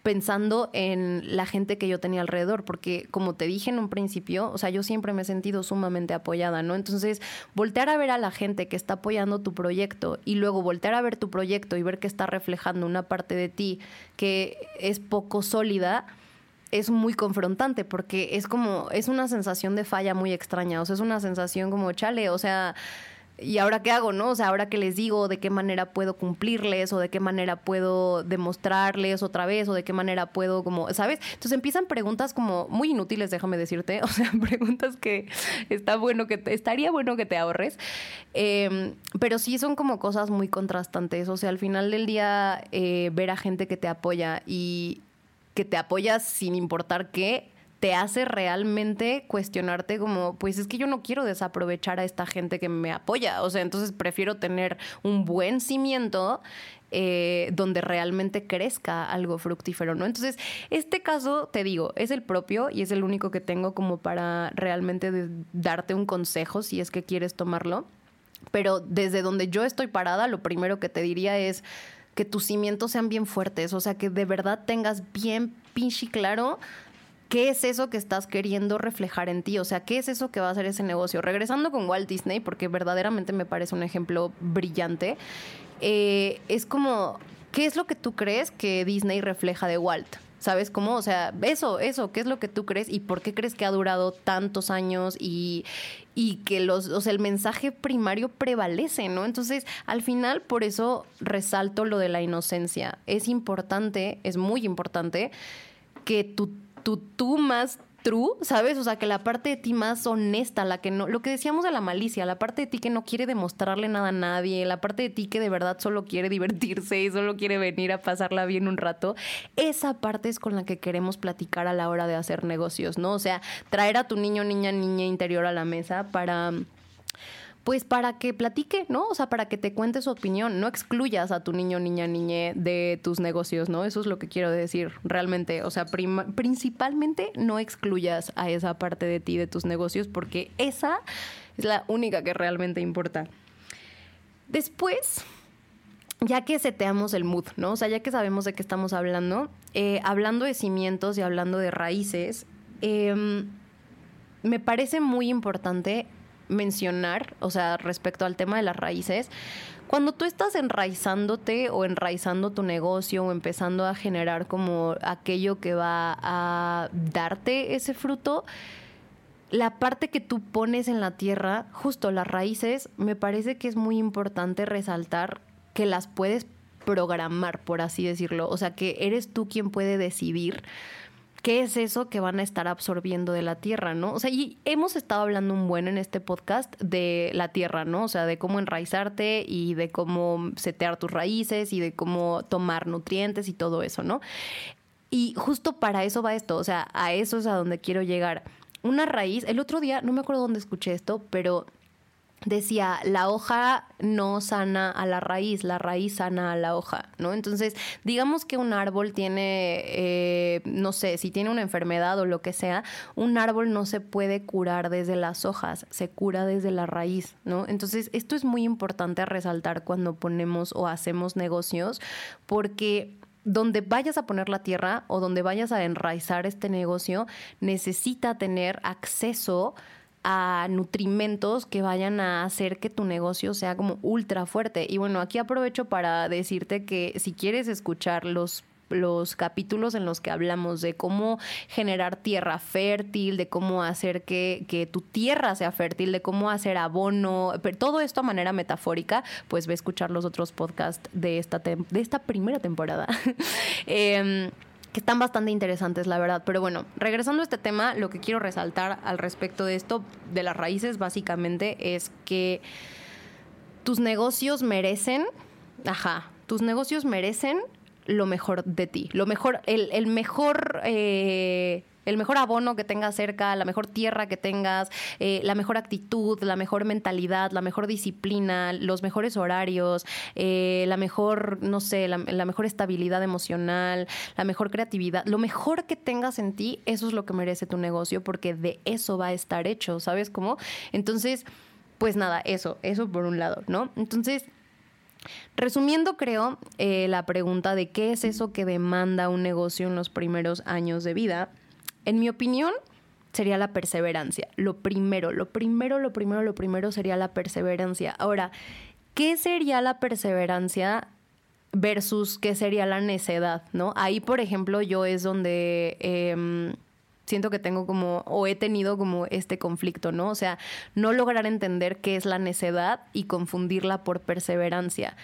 Speaker 2: pensando en la gente que yo tenía alrededor, porque como te dije en un principio, o sea, yo siempre me he sentido sumamente apoyada, ¿no? Entonces, voltear a ver a la gente que está apoyando tu proyecto y luego voltear a ver tu proyecto y ver que está reflejando una parte de ti que es poco sólida, es muy confrontante porque es como, es una sensación de falla muy extraña, o sea, es una sensación como, chale, o sea ¿y ahora qué hago, no? O sea, ahora qué les digo, de qué manera puedo cumplirles o de qué manera puedo demostrarles otra vez o de qué manera puedo como, ¿sabes? Entonces empiezan preguntas como muy inútiles, déjame decirte, o sea, preguntas que está bueno que estaría bueno que te ahorres, em, pero sí son como cosas muy contrastantes, o sea, al final del día eh, ver a gente que te apoya y que te apoya sin importar qué, te hace realmente cuestionarte como, pues es que yo no quiero desaprovechar a esta gente que me apoya. O sea, entonces prefiero tener un buen cimiento eh, donde realmente crezca algo fructífero, ¿no? Entonces, este caso, te digo, es el propio y es el único que tengo como para realmente darte un consejo si es que quieres tomarlo. Pero desde donde yo estoy parada, lo primero que te diría es que tus cimientos sean bien fuertes, o sea, que de verdad tengas bien pinche claro ¿Qué es eso que estás queriendo reflejar en ti? O sea, ¿qué es eso que va a hacer ese negocio? Regresando con Walt Disney, porque verdaderamente me parece un ejemplo brillante, eh, es como, ¿qué es lo que tú crees que Disney refleja de Walt? ¿Sabes cómo? O sea, eso, eso, ¿qué es lo que tú crees y por qué crees que ha durado tantos años y, y que los, o sea, el mensaje primario prevalece, ¿no? Entonces, al final, por eso resalto lo de la inocencia. Es importante, es muy importante que tu, tu tú más true, ¿sabes? O sea, que la parte de ti más honesta, la que no, lo que decíamos de la malicia, la parte de ti que no quiere demostrarle nada a nadie, la parte de ti que de verdad solo quiere divertirse y solo quiere venir a pasarla bien un rato, esa parte es con la que queremos platicar a la hora de hacer negocios, ¿no? O sea, traer a tu niño, niña, niña interior a la mesa para pues para que platique, ¿no? O sea, para que te cuente su opinión. No excluyas a tu niño, niña, niñe de tus negocios, ¿no? Eso es lo que quiero decir realmente. O sea, principalmente no excluyas a esa parte de ti, de tus negocios, porque esa es la única que realmente importa. Después, ya que seteamos el mood, ¿no? O sea, ya que sabemos de qué estamos hablando, eh, hablando de cimientos y hablando de raíces, em, me parece muy importante mencionar, o sea, respecto al tema de las raíces, cuando tú estás enraizándote o enraizando tu negocio o empezando a generar como aquello que va a darte ese fruto, la parte que tú pones en la tierra, justo las raíces, me parece que es muy importante resaltar que las puedes programar, por así decirlo. O sea, que eres tú quien puede decidir qué es eso que van a estar absorbiendo de la tierra, ¿no? O sea, y hemos estado hablando un buen en este podcast de la tierra, ¿no? O sea, de cómo enraizarte y de cómo setear tus raíces y de cómo tomar nutrientes y todo eso, ¿no? Y justo para eso va esto, o sea, a eso es a donde quiero llegar. Una raíz, el otro día, no me acuerdo dónde escuché esto, pero decía, la hoja no sana a la raíz, la raíz sana a la hoja, ¿no? Entonces, digamos que un árbol tiene, eh, no sé, si tiene una enfermedad o lo que sea, un árbol no se puede curar desde las hojas, se cura desde la raíz, ¿no? Entonces, esto es muy importante a resaltar cuando ponemos o hacemos negocios, porque donde vayas a poner la tierra o donde vayas a enraizar este negocio, necesita tener acceso a nutrimentos que vayan a hacer que tu negocio sea como ultra fuerte. Y bueno, aquí aprovecho para decirte que si quieres escuchar los los capítulos en los que hablamos de cómo generar tierra fértil, de cómo hacer que, que, tu tierra sea fértil, de cómo hacer abono, pero todo esto a manera metafórica, pues ve a escuchar los otros podcasts de esta, de esta primera temporada. eh, que están bastante interesantes, la verdad. Pero bueno, regresando a este tema, lo que quiero resaltar al respecto de esto, de las raíces, básicamente, es que tus negocios merecen, ajá, tus negocios merecen lo mejor de ti, lo mejor, el, el mejor eh, el mejor abono que tengas cerca, la mejor tierra que tengas, eh, la mejor actitud, la mejor mentalidad, la mejor disciplina, los mejores horarios, eh, la mejor, no sé, la, mejor estabilidad emocional, la mejor creatividad, lo mejor que tengas en ti, eso es lo que merece tu negocio porque de eso va a estar hecho, ¿sabes cómo? Entonces, pues nada, eso, eso por un lado, ¿no? Entonces... Resumiendo, creo, eh, la pregunta de qué es eso que demanda un negocio en los primeros años de vida, en mi opinión, sería la perseverancia. Lo primero, lo primero, lo primero, lo primero sería la perseverancia. Ahora, ¿qué sería la perseverancia versus qué sería la necedad? ¿no? Ahí, por ejemplo, yo es donde em, siento que tengo como, o he tenido como este conflicto, ¿no? O sea, no lograr entender qué es la necedad y confundirla por perseverancia.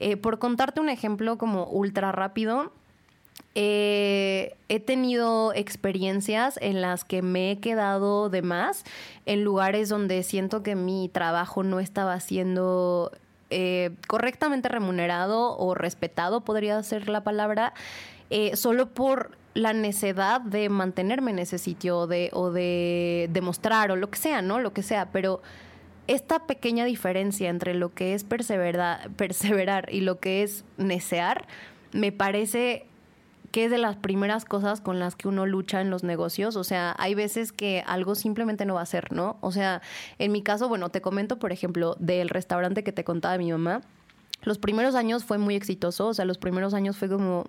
Speaker 2: Eh, por contarte un ejemplo como ultra rápido, eh, he tenido experiencias en las que me he quedado de más en lugares donde siento que mi trabajo no estaba siendo eh, correctamente remunerado o respetado, podría ser la palabra, eh, solo por la necesidad de mantenerme en ese sitio o de demostrar o lo que sea, ¿no? Lo que sea, pero esta pequeña diferencia entre lo que es perseverar, perseverar y lo que es necear me parece que es de las primeras cosas con las que uno lucha en los negocios. O sea, hay veces que algo simplemente no va a ser, ¿no? O sea, en mi caso, bueno, te comento, por ejemplo, del restaurante que te contaba mi mamá. Los primeros años fue muy exitoso, o sea, los primeros años fue como,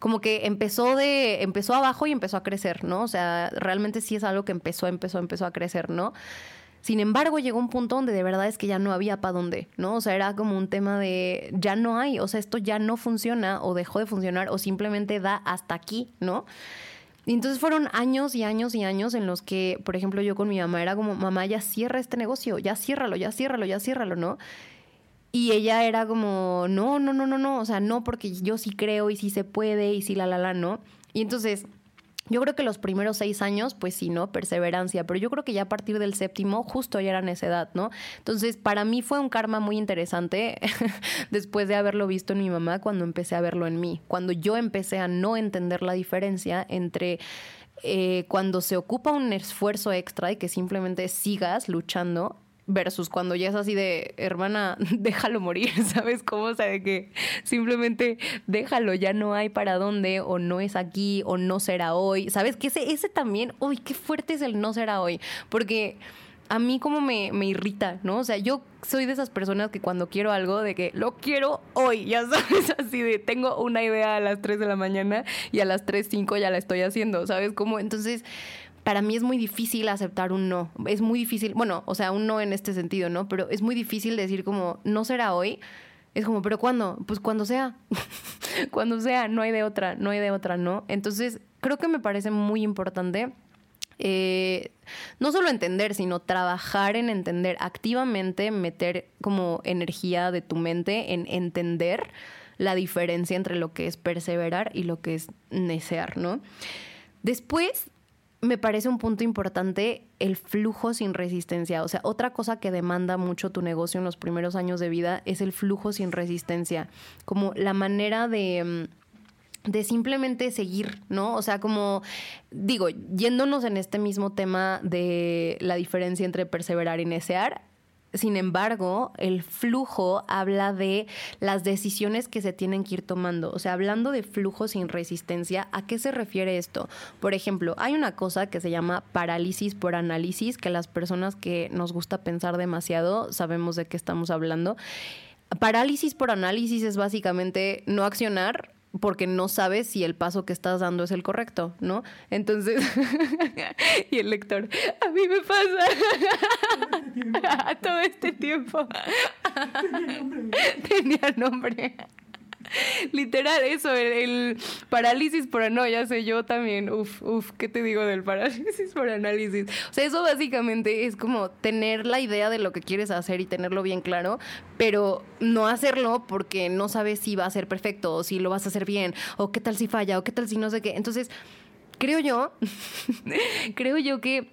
Speaker 2: como que empezó de, empezó abajo y empezó a crecer, ¿no? O sea, realmente sí es algo que empezó, empezó, empezó a crecer, ¿no? Sin embargo, llegó un punto donde de verdad es que ya no había para dónde, ¿no? O sea, era como un tema de ya no hay, o sea, esto ya no funciona o dejó de funcionar o simplemente da hasta aquí, ¿no? Y entonces fueron años y años y años en los que, por ejemplo, yo con mi mamá era como, mamá, ya cierra este negocio, ya ciérralo, ya ciérralo, ya ciérralo, ¿no? Y ella era como, no, no, no, no, no, o sea, no, porque yo sí creo y sí se puede y sí la, la, la, no. Y entonces yo creo que los primeros seis años, pues sí, ¿no? Perseverancia, pero yo creo que ya a partir del séptimo, justo ya era edad, ¿no? Entonces, para mí fue un karma muy interesante después de haberlo visto en mi mamá cuando empecé a verlo en mí, cuando yo empecé a no entender la diferencia entre eh, cuando se ocupa un esfuerzo extra y que simplemente sigas luchando versus cuando ya es así de, hermana, déjalo morir, ¿sabes cómo? O sea, de que simplemente déjalo, ya no hay para dónde, o no es aquí, o no será hoy, ¿sabes? Que ese, ese también, uy, qué fuerte es el no será hoy, porque a mí como me, me irrita, ¿no? O sea, yo soy de esas personas que cuando quiero algo, de que lo quiero hoy, ya sabes, así de tengo una idea a las 3 de la mañana y a las 3, 5 ya la estoy haciendo, ¿sabes cómo? Entonces para mí es muy difícil aceptar un no. Es muy difícil, bueno, o sea, un no en este sentido, ¿no? Pero es muy difícil decir como, no será hoy. Es como, pero ¿cuándo? Pues cuando sea. cuando sea, no hay de otra, no hay de otra, ¿no? Entonces, creo que me parece muy importante eh, no solo entender, sino trabajar en entender activamente, meter como energía de tu mente en entender la diferencia entre lo que es perseverar y lo que es necear, ¿no? Después, me parece un punto importante el flujo sin resistencia. O sea, otra cosa que demanda mucho tu negocio en los primeros años de vida es el flujo sin resistencia. Como la manera de mm, de simplemente seguir, ¿no? O sea, como digo, yéndonos en este mismo tema de la diferencia entre perseverar y desear, sin embargo, el flujo habla de las decisiones que se tienen que ir tomando. O sea, hablando de flujo sin resistencia, ¿a qué se refiere esto? Por ejemplo, hay una cosa que se llama parálisis por análisis, que las personas que nos gusta pensar demasiado sabemos de qué estamos hablando. Parálisis por análisis es básicamente no accionar porque no sabes si el paso que estás dando es el correcto, ¿no? Entonces, y el lector, a mí me pasa todo este tiempo. Tenía nombre. Literal, eso, el, parálisis por ya sé yo también. Uf, uf, ¿qué te digo del parálisis por análisis? O sea, eso básicamente es como tener la idea de lo que quieres hacer y tenerlo bien claro, pero no hacerlo porque no sabes si va a ser perfecto o si lo vas a hacer bien, o qué tal si falla, o qué tal si no sé qué. Entonces, creo yo, creo yo que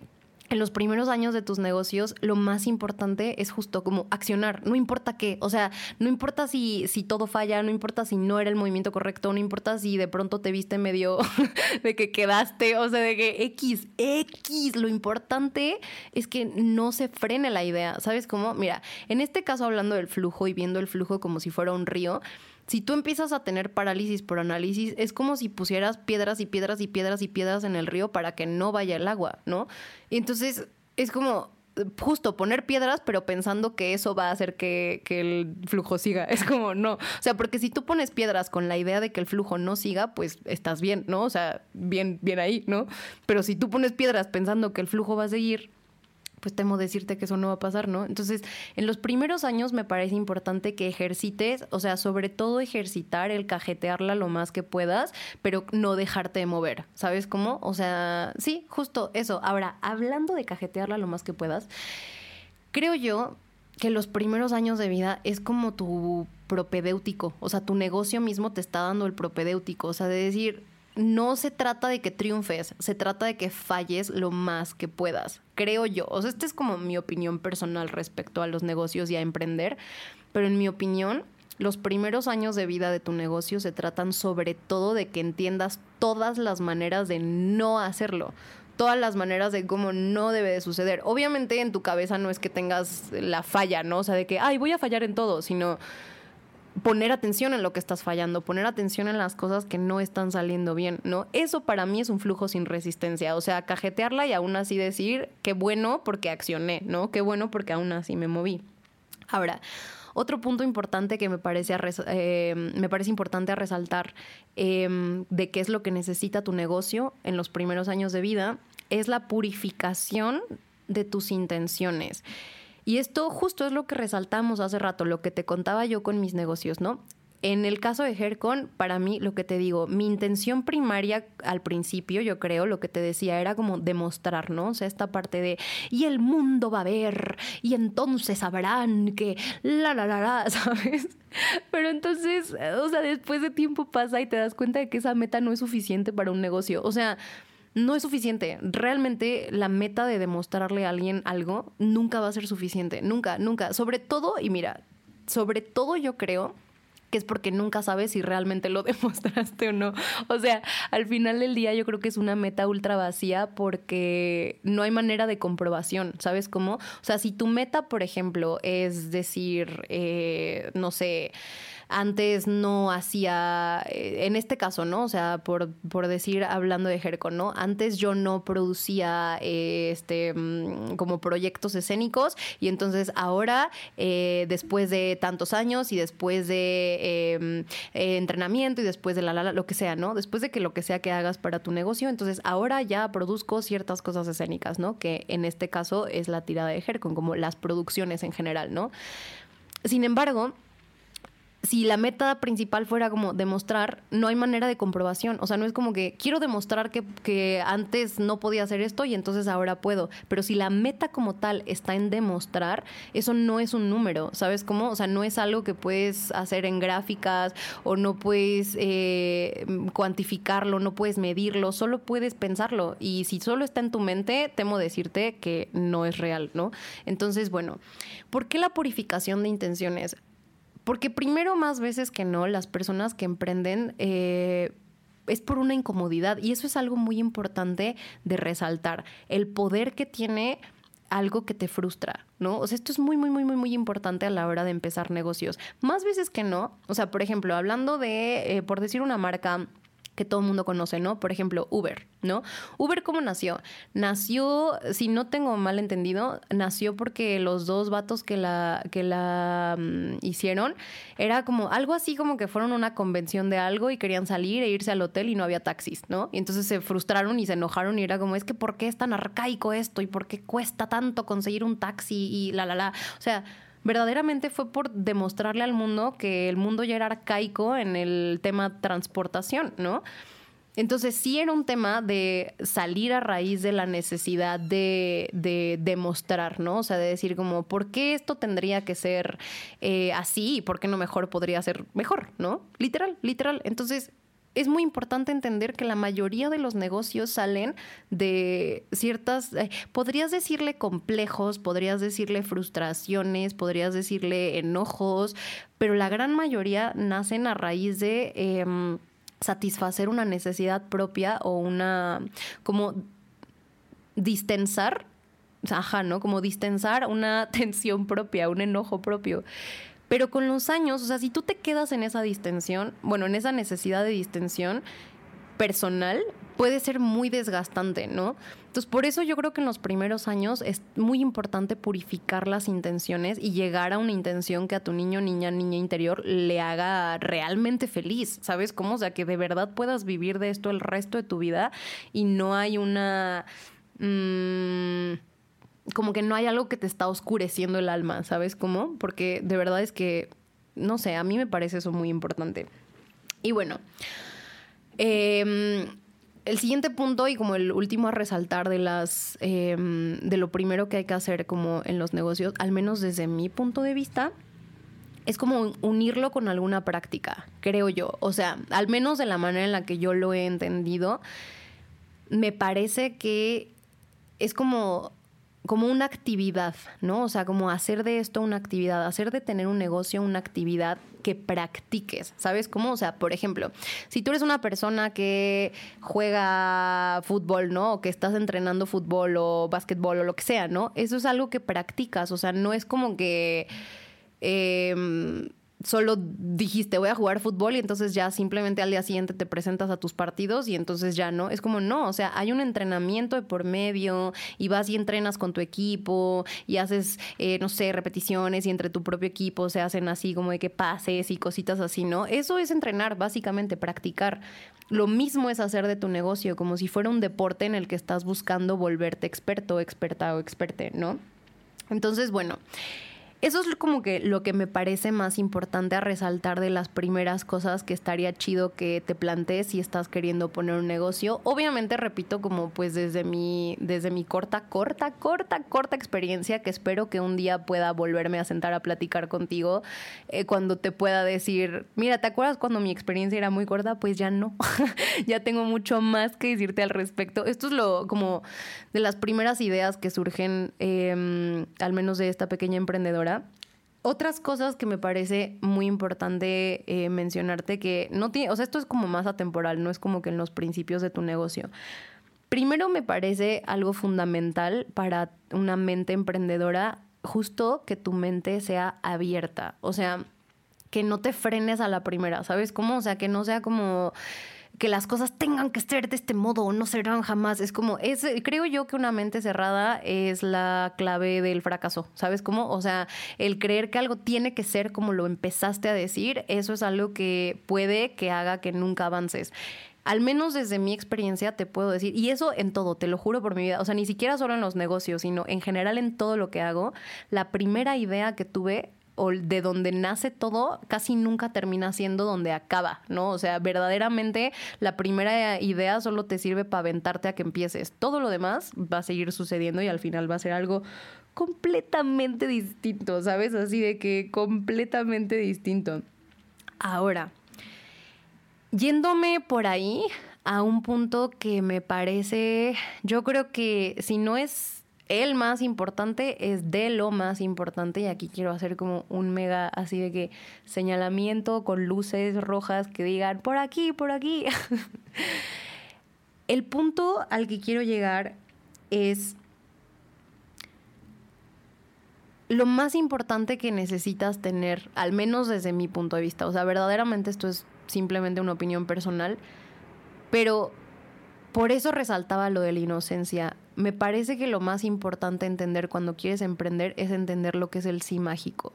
Speaker 2: en los primeros años de tus negocios, lo más importante es justo como accionar, no importa qué, o sea, no importa si, si todo falla, no importa si no era el movimiento correcto, no importa si de pronto te viste medio de que quedaste, o sea, de que X, X, lo importante es que no se frene la idea, ¿sabes cómo? Mira, en este caso hablando del flujo y viendo el flujo como si fuera un río, si tú empiezas a tener parálisis por análisis, es como si pusieras piedras y piedras y piedras y piedras en el río para que no vaya el agua, ¿no? Y entonces es como justo poner piedras, pero pensando que eso va a hacer que, que, el flujo siga. Es como, no. O sea, porque si tú pones piedras con la idea de que el flujo no siga, pues estás bien, ¿no? O sea, bien, bien ahí, ¿no? Pero si tú pones piedras pensando que el flujo va a seguir, pues temo decirte que eso no va a pasar, ¿no? Entonces, en los primeros años me parece importante que ejercites, o sea, sobre todo ejercitar el cajetearla lo más que puedas, pero no dejarte de mover, ¿sabes cómo? O sea, sí, justo eso. Ahora, hablando de cajetearla lo más que puedas, creo yo que los primeros años de vida es como tu propedéutico, o sea, tu negocio mismo te está dando el propedéutico, o sea, de decir, no se trata de que triunfes, se trata de que falles lo más que puedas, creo yo. O sea, esta es como mi opinión personal respecto a los negocios y a emprender, pero en mi opinión, los primeros años de vida de tu negocio se tratan sobre todo de que entiendas todas las maneras de no hacerlo todas las maneras de cómo no debe de suceder. Obviamente en tu cabeza no es que tengas la falla, ¿no? O sea, de que, ay, voy a fallar en todo, sino poner atención en lo que estás fallando, poner atención en las cosas que no están saliendo bien, ¿no? Eso para mí es un flujo sin resistencia, o sea, cajetearla y aún así decir, qué bueno porque accioné, ¿no? Qué bueno porque aún así me moví. Ahora, otro punto importante que me parece, eh, me parece importante resaltar em, de qué es lo que necesita tu negocio en los primeros años de vida es la purificación de tus intenciones. Y esto justo es lo que resaltamos hace rato, lo que te contaba yo con mis negocios, ¿no? En el caso de Hercon, para mí, lo que te digo, mi intención primaria al principio, yo creo, lo que te decía, era como demostrar, ¿no? O sea, esta parte de, y el mundo va a ver, y entonces sabrán que, la, la, la, la, ¿sabes? Pero entonces, o sea, después de tiempo pasa y te das cuenta de que esa meta no es suficiente para un negocio. O sea, no es suficiente. Realmente la meta de demostrarle a alguien algo nunca va a ser suficiente. Nunca, nunca. Sobre todo, y mira, sobre todo yo creo que es porque nunca sabes si realmente lo demostraste o no. O sea, al final del día yo creo que es una meta ultra vacía porque no hay manera de comprobación, ¿sabes cómo? O sea, si tu meta, por ejemplo, es decir, eh, no sé, antes no hacía, eh, en este caso, ¿no? O sea, por, por decir, hablando de Jerko, ¿no? Antes yo no producía eh, este mm, como proyectos escénicos y entonces ahora, eh, después de tantos años y después de em, entrenamiento y después de la, la, lo que sea, ¿no? Después de que lo que sea que hagas para tu negocio, entonces ahora ya produzco ciertas cosas escénicas, ¿no? Que en este caso es la tirada de Jerko, como las producciones en general, ¿no? Sin embargo, si la meta principal fuera como demostrar, no hay manera de comprobación. O sea, no es como que quiero demostrar que, que, antes no podía hacer esto y entonces ahora puedo. Pero si la meta como tal está en demostrar, eso no es un número, ¿sabes cómo? O sea, no es algo que puedes hacer en gráficas o no puedes eh, cuantificarlo, no puedes medirlo, solo puedes pensarlo. Y si solo está en tu mente, temo decirte que no es real, ¿no? Entonces, bueno, ¿por qué la purificación de intenciones? Porque primero, más veces que no, las personas que emprenden eh, es por una incomodidad y eso es algo muy importante de resaltar, el poder que tiene algo que te frustra, ¿no? O sea, esto es muy, muy, muy, muy, muy importante a la hora de empezar negocios. Más veces que no, o sea, por ejemplo, hablando de, eh, por decir una marca que todo el mundo conoce, ¿no? Por ejemplo, Uber, ¿no? Uber, ¿cómo nació? Nació, si no tengo mal entendido, nació porque los dos vatos que la, que la um, hicieron era como algo así como que fueron a una convención de algo y querían salir e irse al hotel y no había taxis, ¿no? Y entonces se frustraron y se enojaron y era como, es que ¿por qué es tan arcaico esto? ¿Y por qué cuesta tanto conseguir un taxi? Y la, la, la. O sea, verdaderamente fue por demostrarle al mundo que el mundo ya era arcaico en el tema transportación, ¿no? Entonces sí era un tema de salir a raíz de la necesidad de, demostrar, ¿no? O sea, de decir como, ¿por qué esto tendría que ser eh, así y por qué no mejor podría ser mejor, ¿no? Literal, literal. Entonces es muy importante entender que la mayoría de los negocios salen de ciertas, eh, podrías decirle complejos, podrías decirle frustraciones, podrías decirle enojos, pero la gran mayoría nacen a raíz de em, satisfacer una necesidad propia o una, como distensar, ajá, ¿no? Como distensar una tensión propia, un enojo propio. Pero con los años, o sea, si tú te quedas en esa distensión, bueno, en esa necesidad de distensión personal, puede ser muy desgastante, ¿no? Entonces, por eso yo creo que en los primeros años es muy importante purificar las intenciones y llegar a una intención que a tu niño, niña, niña interior le haga realmente feliz, ¿sabes cómo? O sea, que de verdad puedas vivir de esto el resto de tu vida y no hay una... Mmm, como que no hay algo que te está oscureciendo el alma, ¿sabes cómo? Porque de verdad es que, no sé, a mí me parece eso muy importante. Y bueno, em, el siguiente punto y como el último a resaltar de las em, de lo primero que hay que hacer como en los negocios, al menos desde mi punto de vista, es como unirlo con alguna práctica, creo yo. O sea, al menos de la manera en la que yo lo he entendido, me parece que es como como una actividad, ¿no? O sea, como hacer de esto una actividad, hacer de tener un negocio una actividad que practiques, ¿sabes cómo? O sea, por ejemplo, si tú eres una persona que juega fútbol, ¿no? O que estás entrenando fútbol o básquetbol o lo que sea, ¿no? Eso es algo que practicas, o sea, no es como que... Eh, solo dijiste voy a jugar fútbol y entonces ya simplemente al día siguiente te presentas a tus partidos y entonces ya no. Es como no, o sea, hay un entrenamiento de por medio y vas y entrenas con tu equipo y haces, eh, no sé, repeticiones y entre tu propio equipo se hacen así como de que pases y cositas así, ¿no? Eso es entrenar, básicamente, practicar. Lo mismo es hacer de tu negocio, como si fuera un deporte en el que estás buscando volverte experto, experta o experte, ¿no? Entonces, bueno. Eso es como que lo que me parece más importante a resaltar de las primeras cosas que estaría chido que te plantees si estás queriendo poner un negocio. Obviamente, repito, como pues desde mi, desde mi corta, corta, corta, corta experiencia, que espero que un día pueda volverme a sentar a platicar contigo, eh, cuando te pueda decir, mira, ¿te acuerdas cuando mi experiencia era muy corta? Pues ya no. ya tengo mucho más que decirte al respecto. Esto es lo como de las primeras ideas que surgen, em, al menos de esta pequeña emprendedora otras cosas que me parece muy importante eh, mencionarte que no tiene, o sea, esto es como más atemporal, no es como que en los principios de tu negocio. Primero me parece algo fundamental para una mente emprendedora, justo que tu mente sea abierta, o sea, que no te frenes a la primera, ¿sabes cómo? O sea, que no sea como que las cosas tengan que ser de este modo o no serán jamás. Es como, es, creo yo que una mente cerrada es la clave del fracaso, ¿sabes cómo? O sea, el creer que algo tiene que ser como lo empezaste a decir, eso es algo que puede que haga que nunca avances al menos desde mi experiencia te puedo decir, y eso en todo, te lo juro por mi vida, o sea, ni siquiera solo en los negocios, sino en general en todo lo que hago, la primera idea que tuve o de donde nace todo casi nunca termina siendo donde acaba, ¿no? O sea, verdaderamente la primera idea solo te sirve para aventarte a que empieces. Todo lo demás va a seguir sucediendo y al final va a ser algo completamente distinto, ¿sabes? Así de que completamente distinto. Ahora, yéndome por ahí a un punto que me parece, yo creo que si no es el más importante es de lo más importante y aquí quiero hacer como un mega así de que señalamiento con luces rojas que digan por aquí, por aquí. el punto al que quiero llegar es lo más importante que necesitas tener, al menos desde mi punto de vista. O sea, verdaderamente esto es simplemente una opinión personal, pero por eso resaltaba lo de la inocencia me parece que lo más importante entender cuando quieres emprender es entender lo que es el sí mágico.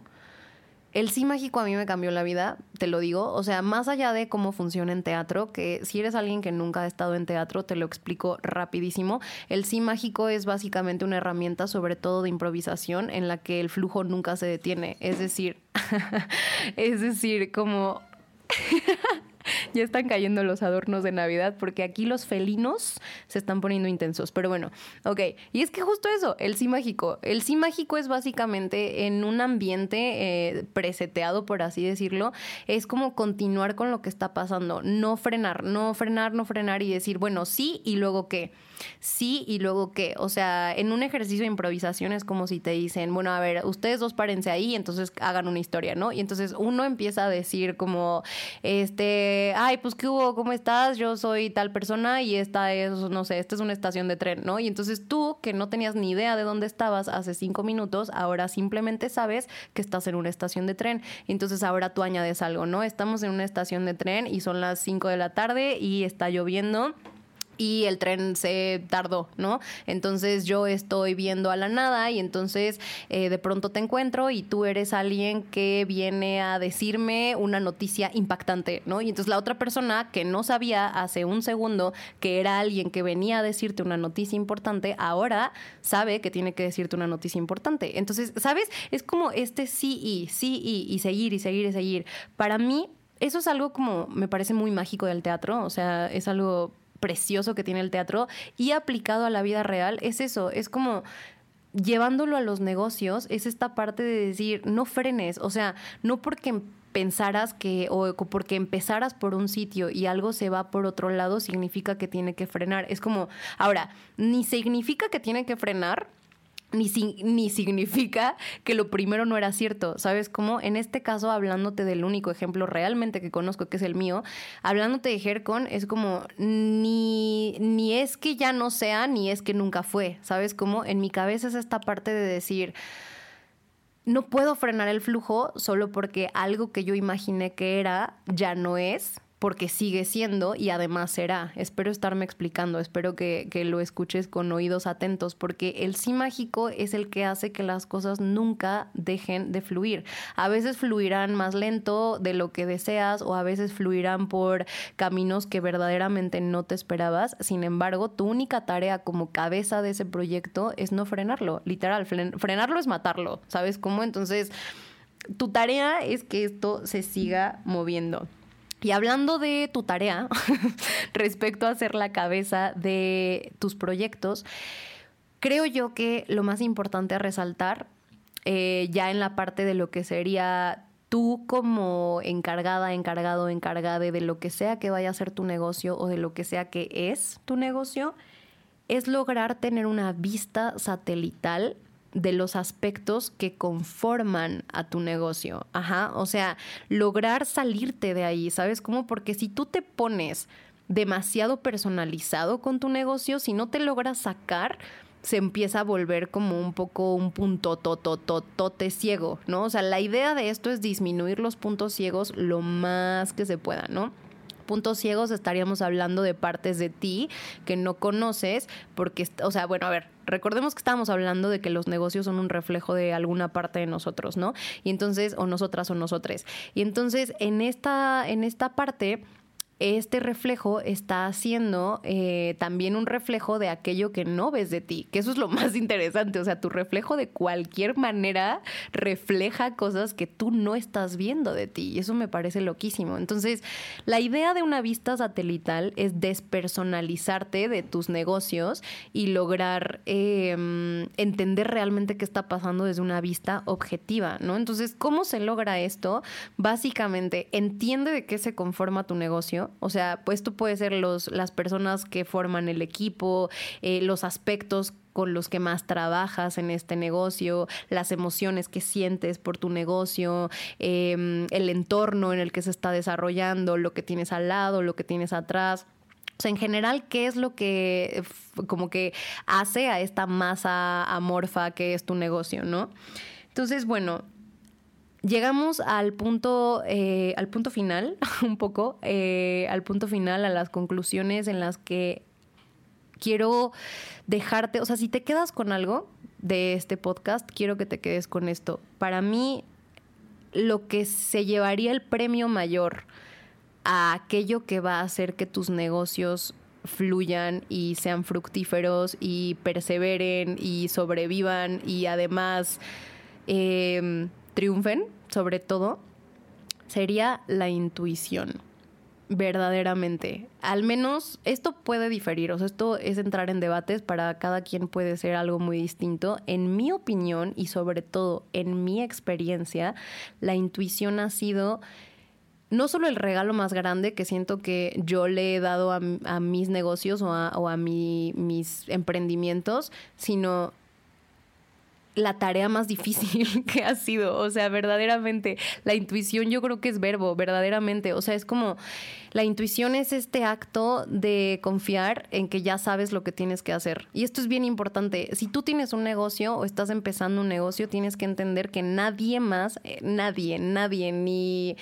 Speaker 2: El sí mágico a mí me cambió la vida, te lo digo. O sea, más allá de cómo funciona en teatro, que si eres alguien que nunca ha estado en teatro, te lo explico rapidísimo. El sí mágico es básicamente una herramienta, sobre todo de improvisación, en la que el flujo nunca se detiene. Es decir, es decir, como ya están cayendo los adornos de Navidad porque aquí los felinos se están poniendo intensos. Pero bueno, ok. Y es que justo eso, el sí mágico. El sí mágico es básicamente en un ambiente eh, preseteado, por así decirlo, es como continuar con lo que está pasando, no frenar, no frenar, no frenar y decir, bueno, sí y luego qué sí y luego qué. O sea, en un ejercicio de improvisación es como si te dicen, bueno, a ver, ustedes dos párense ahí, entonces hagan una historia, ¿no? Y entonces uno empieza a decir como, este, ay, pues ¿qué hubo? ¿Cómo estás? Yo soy tal persona y esta es, no sé, esta es una estación de tren, ¿no? Y entonces tú, que no tenías ni idea de dónde estabas hace cinco minutos, ahora simplemente sabes que estás en una estación de tren. Y entonces ahora tú añades algo, ¿no? Estamos en una estación de tren y son las cinco de la tarde y está lloviendo y el tren se tardó, ¿no? Entonces yo estoy viendo a la nada y entonces eh, de pronto te encuentro y tú eres alguien que viene a decirme una noticia impactante, ¿no? Y entonces la otra persona que no sabía hace un segundo que era alguien que venía a decirte una noticia importante, ahora sabe que tiene que decirte una noticia importante. Entonces, ¿sabes? Es como este sí y, sí y, y seguir y seguir y seguir. Para mí, eso es algo como, me parece muy mágico del teatro, o sea, es algo precioso que tiene el teatro y aplicado a la vida real es eso, es como llevándolo a los negocios, es esta parte de decir, no frenes, o sea, no porque pensaras que o porque empezaras por un sitio y algo se va por otro lado significa que tiene que frenar. Es como, ahora, ni significa que tiene que frenar, ni, ni significa que lo primero no era cierto. ¿Sabes cómo? En este caso, hablándote del único ejemplo realmente que conozco, que es el mío, hablándote de Hercon, es como ni, ni es que ya no sea, ni es que nunca fue. ¿Sabes cómo? En mi cabeza es esta parte de decir no puedo frenar el flujo solo porque algo que yo imaginé que era ya no es porque sigue siendo y además será. Espero estarme explicando, espero que, lo escuches con oídos atentos, porque el sí mágico es el que hace que las cosas nunca dejen de fluir. A veces fluirán más lento de lo que deseas o a veces fluirán por caminos que verdaderamente no te esperabas. Sin embargo, tu única tarea como cabeza de ese proyecto es no frenarlo, literal, frenarlo es matarlo, ¿sabes cómo? Entonces, tu tarea es que esto se siga moviendo. Y hablando de tu tarea respecto a ser la cabeza de tus proyectos, creo yo que lo más importante a resaltar, eh, ya en la parte de lo que sería tú como encargada, encargado, encargada de lo que sea que vaya a ser tu negocio o de lo que sea que es tu negocio, es lograr tener una vista satelital de los aspectos que conforman a tu negocio. Ajá, o sea, lograr salirte de ahí, ¿sabes cómo? Porque si tú te pones demasiado personalizado con tu negocio, si no te logras sacar, se empieza a volver como un poco un punto totototote ciego, ¿no? O sea, la idea de esto es disminuir los puntos ciegos lo más que se pueda, ¿no? puntos ciegos estaríamos hablando de partes de ti que no conoces, porque, o sea, bueno, a ver, recordemos que estábamos hablando de que los negocios son un reflejo de alguna parte de nosotros, ¿no? Y entonces, o nosotras o nosotres. Y entonces, en esta, en esta parte este reflejo está haciendo eh, también un reflejo de aquello que no ves de ti, que eso es lo más interesante, o sea, tu reflejo de cualquier manera refleja cosas que tú no estás viendo de ti y eso me parece loquísimo. Entonces, la idea de una vista satelital es despersonalizarte de tus negocios y lograr em, entender realmente qué está pasando desde una vista objetiva, ¿no? Entonces, ¿cómo se logra esto? Básicamente, entiende de qué se conforma tu negocio, o sea, pues esto puede ser los, las personas que forman el equipo, eh, los aspectos con los que más trabajas en este negocio, las emociones que sientes por tu negocio, em, el entorno en el que se está desarrollando, lo que tienes al lado, lo que tienes atrás. O sea, en general, ¿qué es lo que como que hace a esta masa amorfa que es tu negocio, no? Entonces, bueno, llegamos al punto, eh, al punto final, un poco, eh, al punto final, a las conclusiones en las que quiero dejarte, o sea, si te quedas con algo de este podcast, quiero que te quedes con esto. Para mí, lo que se llevaría el premio mayor a aquello que va a hacer que tus negocios fluyan y sean fructíferos y perseveren y sobrevivan y además eh, triunfen, sobre todo, sería la intuición verdaderamente. Al menos esto puede diferir, o sea, esto es entrar en debates, para cada quien puede ser algo muy distinto. En mi opinión y sobre todo en mi experiencia, la intuición ha sido no solo el regalo más grande que siento que yo le he dado a, mis negocios o a, mis emprendimientos, sino la tarea más difícil que ha sido. O sea, verdaderamente, la intuición yo creo que es verbo, verdaderamente. O sea, es como, la intuición es este acto de confiar en que ya sabes lo que tienes que hacer. Y esto es bien importante. Si tú tienes un negocio o estás empezando un negocio, tienes que entender que nadie más, eh, nadie, nadie, ni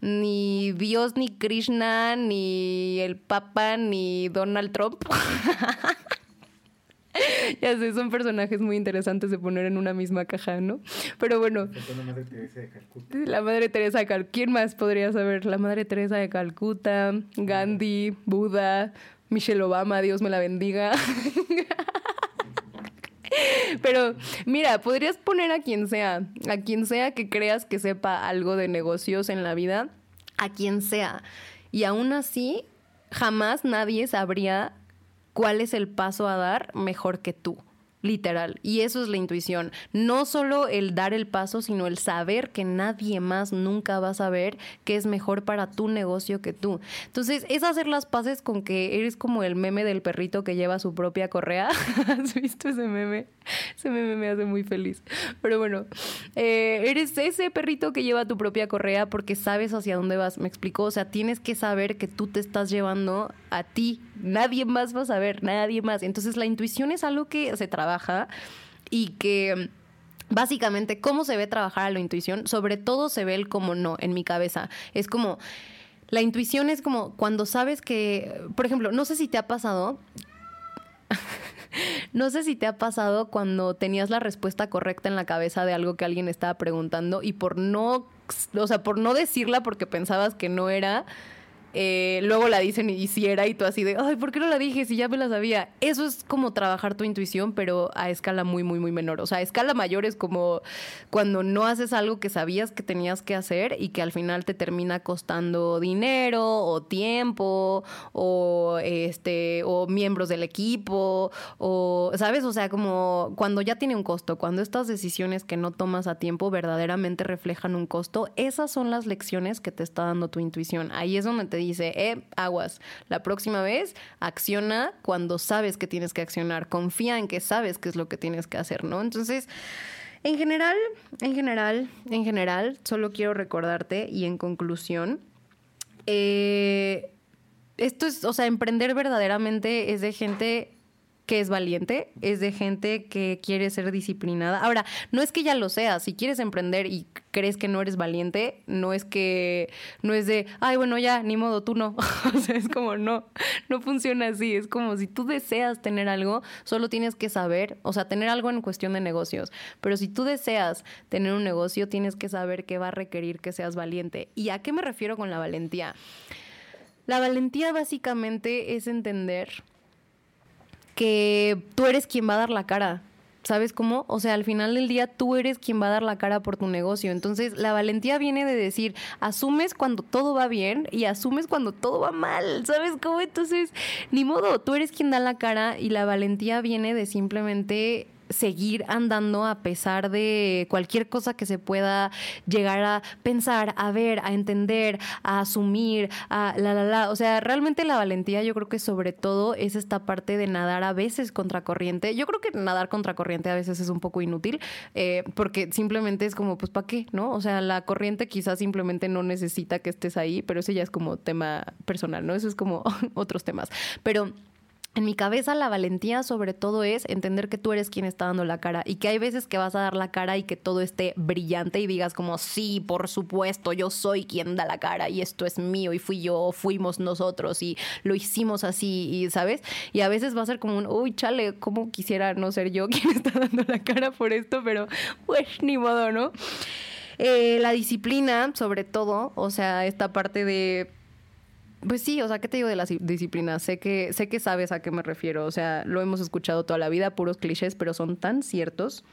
Speaker 2: ni Dios, ni Krishna, ni el Papa, ni Donald Trump ya sé, son personajes muy interesantes de poner en una misma caja, ¿no? Pero bueno. La Madre Teresa de Calcuta. La Madre Teresa de Calcuta. ¿Quién más podría saber? La Madre Teresa de Calcuta, Gandhi, Buda, Michelle Obama, Dios me la bendiga. Pero mira, podrías poner a quien sea, a quien sea que creas que sepa algo de negocios en la vida, a quien sea. Y aún así, jamás nadie sabría cuál es el paso a dar mejor que tú literal. Y eso es la intuición. No solo el dar el paso, sino el saber que nadie más nunca va a saber qué es mejor para tu negocio que tú. Entonces, es hacer las paces con que eres como el meme del perrito que lleva su propia correa. ¿Has visto ese meme? Ese meme me hace muy feliz. Pero bueno, eh, eres ese perrito que lleva tu propia correa porque sabes hacia dónde vas. Me explico. O sea, tienes que saber que tú te estás llevando a ti. Nadie más va a saber, nadie más. Entonces, la intuición es algo que se trabaja y que Básicamente, ¿cómo se ve trabajar a la intuición? Sobre todo se ve el como no en mi cabeza. Es como, la intuición es como cuando sabes que, por ejemplo, no sé si te ha pasado, no sé si te ha pasado cuando tenías la respuesta correcta en la cabeza de algo que alguien estaba preguntando y por no, o sea, por no decirla porque pensabas que no era, eh, luego la dicen y si era y tú así de, ay, ¿por qué no la dije si ya me la sabía? Eso es como trabajar tu intuición, pero a escala muy, muy, muy menor. O sea, a escala mayor es como cuando no haces algo que sabías que tenías que hacer y que al final te termina costando dinero o tiempo o, este, o miembros del equipo o, ¿sabes? O sea, como cuando ya tiene un costo, cuando estas decisiones que no tomas a tiempo verdaderamente reflejan un costo, esas son las lecciones que te está dando tu intuición. Ahí es donde te dice, eh, aguas, la próxima vez acciona cuando sabes que tienes que accionar, confía en que sabes qué es lo que tienes que hacer, ¿no? Entonces, en general, en general, en general, solo quiero recordarte y en conclusión, eh, esto es, o sea, emprender verdaderamente es de gente que es valiente, es de gente que quiere ser disciplinada. Ahora, no es que ya lo seas, si quieres emprender y crees que no eres valiente, no es que, no es de, ay, bueno, ya, ni modo, tú no. o sea, es como, no, no funciona así. Es como si tú deseas tener algo, solo tienes que saber, o sea, tener algo en cuestión de negocios. Pero si tú deseas tener un negocio, tienes que saber que va a requerir que seas valiente. ¿Y a qué me refiero con la valentía? La valentía básicamente es entender que tú eres quien va a dar la cara. ¿Sabes cómo? O sea, al final del día tú eres quien va a dar la cara por tu negocio. Entonces, la valentía viene de decir, asumes cuando todo va bien y asumes cuando todo va mal. ¿Sabes cómo? Entonces, ni modo, tú eres quien da la cara y la valentía viene de simplemente seguir andando a pesar de cualquier cosa que se pueda llegar a pensar, a ver, a entender, a asumir, a la, la, la. O sea, realmente la valentía yo creo que sobre todo es esta parte de nadar a veces contracorriente. Yo creo que nadar contracorriente a veces es un poco inútil eh, porque simplemente es como, pues, ¿para qué? ¿No? O sea, la corriente quizás simplemente no necesita que estés ahí, pero eso ya es como tema personal, ¿no? Eso es como otros temas. Pero en mi cabeza la valentía sobre todo es entender que tú eres quien está dando la cara y que hay veces que vas a dar la cara y que todo esté brillante y digas como sí, por supuesto, yo soy quien da la cara y esto es mío y fui yo, fuimos nosotros y lo hicimos así y sabes y a veces va a ser como un uy chale, cómo quisiera no ser yo quien está dando la cara por esto, pero pues ni modo, ¿no? Eh, la disciplina, sobre todo, o sea, esta parte de pues sí, o sea, ¿qué te digo de la disciplina? Sé que, sé que sabes a qué me refiero. O sea, lo hemos escuchado toda la vida, puros clichés, pero son tan ciertos.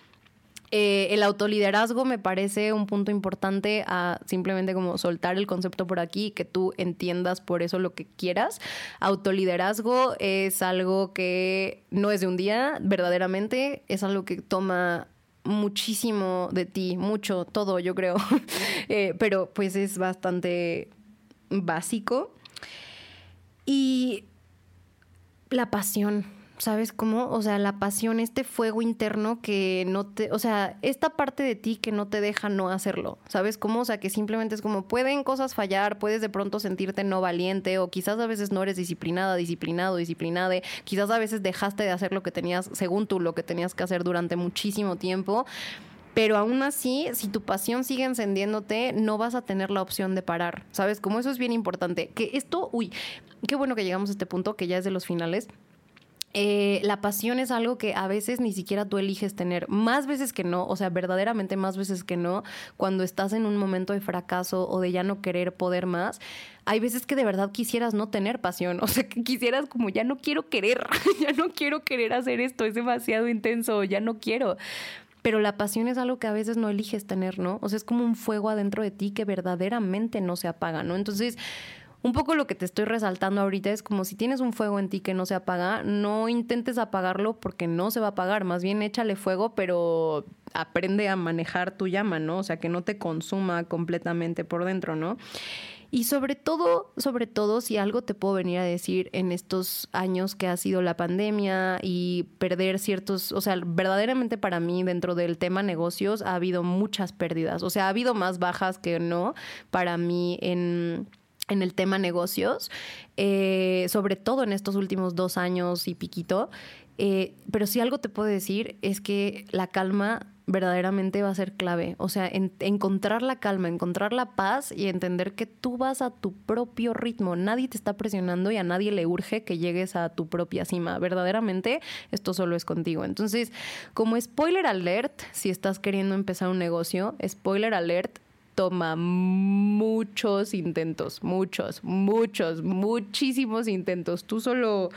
Speaker 2: Eh, el autoliderazgo me parece un punto importante a simplemente como soltar el concepto por aquí y que tú entiendas por eso lo que quieras. Autoliderazgo es algo que no es de un día, verdaderamente, es algo que toma muchísimo de ti, mucho, todo, yo creo. Eh, pero pues es bastante básico. Y la pasión, ¿sabes cómo? O sea, la pasión, este fuego interno que no te, o sea, esta parte de ti que no te deja no hacerlo, ¿sabes cómo? O sea, que simplemente es como, pueden cosas fallar, puedes de pronto sentirte no valiente o quizás a veces no eres disciplinada, disciplinado, disciplinada, quizás a veces dejaste de hacer lo que tenías, según tú, lo que tenías que hacer durante muchísimo tiempo pero aún así, si tu pasión sigue encendiéndote, no vas a tener la opción de parar, ¿sabes? Como eso es bien importante. Que esto, uy, qué bueno que llegamos a este punto, que ya es de los finales. Eh, la pasión es algo que a veces ni siquiera tú eliges tener, más veces que no, o sea, verdaderamente más veces que no, cuando estás en un momento de fracaso o de ya no querer poder más, hay veces que de verdad quisieras no tener pasión, o sea, que quisieras como ya no quiero querer, ya no quiero querer hacer esto, es demasiado intenso, ya no quiero pero la pasión es algo que a veces no eliges tener, ¿no? O sea, es como un fuego adentro de ti que verdaderamente no se apaga, ¿no? Entonces, un poco lo que te estoy resaltando ahorita es como si tienes un fuego en ti que no se apaga, no intentes apagarlo porque no se va a apagar, más bien échale fuego, pero aprende a manejar tu llama, ¿no? O sea, que no te consuma completamente por dentro, ¿no? Y sobre todo, sobre todo, si algo te puedo venir a decir en estos años que ha sido la pandemia y perder ciertos, o sea, verdaderamente para mí dentro del tema negocios ha habido muchas pérdidas, o sea, ha habido más bajas que no para mí en en el tema negocios, eh, sobre todo en estos últimos dos años y piquito, Eh, pero si algo te puedo decir es que la calma verdaderamente va a ser clave. O sea, encontrar la calma, encontrar la paz y entender que tú vas a tu propio ritmo. Nadie te está presionando y a nadie le urge que llegues a tu propia cima. Verdaderamente, esto solo es contigo. Entonces, como spoiler alert, si estás queriendo empezar un negocio, spoiler alert, toma muchos intentos, muchos, muchos, muchísimos intentos. Tú solo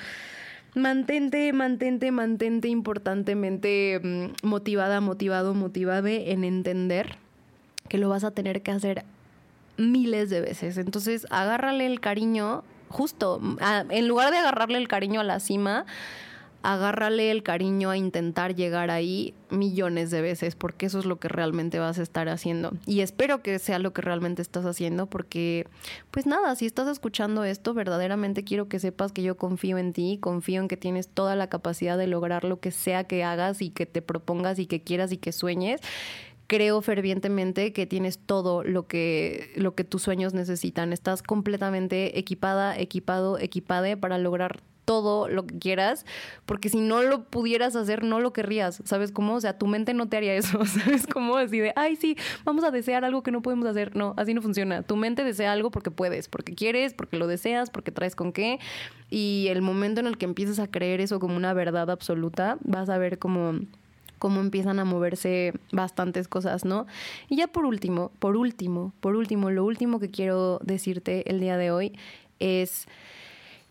Speaker 2: mantente, mantente, mantente importantemente mm, motivada, motivado, motivade en entender que lo vas a tener que hacer miles de veces. Entonces, agárrale el cariño, justo, en lugar de agarrarle el cariño a la cima, agárrale el cariño a intentar llegar ahí millones de veces, porque eso es lo que realmente vas a estar haciendo. Y espero que sea lo que realmente estás haciendo, porque, pues nada, si estás escuchando esto, verdaderamente quiero que sepas que yo confío en ti, confío en que tienes toda la capacidad de lograr lo que sea que hagas y que te propongas y que quieras y que sueñes creo fervientemente que tienes todo lo que, lo que tus sueños necesitan. Estás completamente equipada, equipado, equipade para lograr todo lo que quieras, porque si no lo pudieras hacer, no lo querrías, ¿sabes cómo? O sea, tu mente no te haría eso, ¿sabes cómo? Así de, ay, sí, vamos a desear algo que no podemos hacer. No, así no funciona. Tu mente desea algo porque puedes, porque quieres, porque lo deseas, porque traes con qué. Y el momento en el que empiezas a creer eso como una verdad absoluta, vas a ver cómo cómo empiezan a moverse bastantes cosas, ¿no? Y ya por último, por último, por último, lo último que quiero decirte el día de hoy es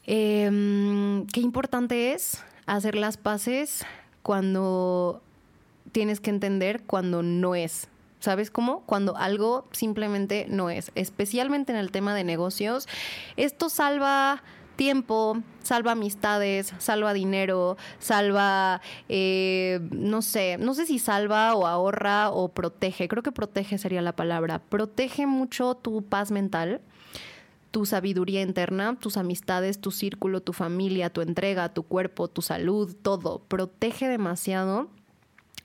Speaker 2: Em, qué importante es hacer las paces cuando tienes que entender cuando no es. ¿Sabes cómo? Cuando algo simplemente no es. Especialmente en el tema de negocios. Esto salva tiempo, salva amistades, salva dinero, salva, eh, no sé, no sé si salva o ahorra o protege. Creo que protege sería la palabra. Protege mucho tu paz mental tu sabiduría interna, tus amistades, tu círculo, tu familia, tu entrega, tu cuerpo, tu salud, todo. Protege demasiado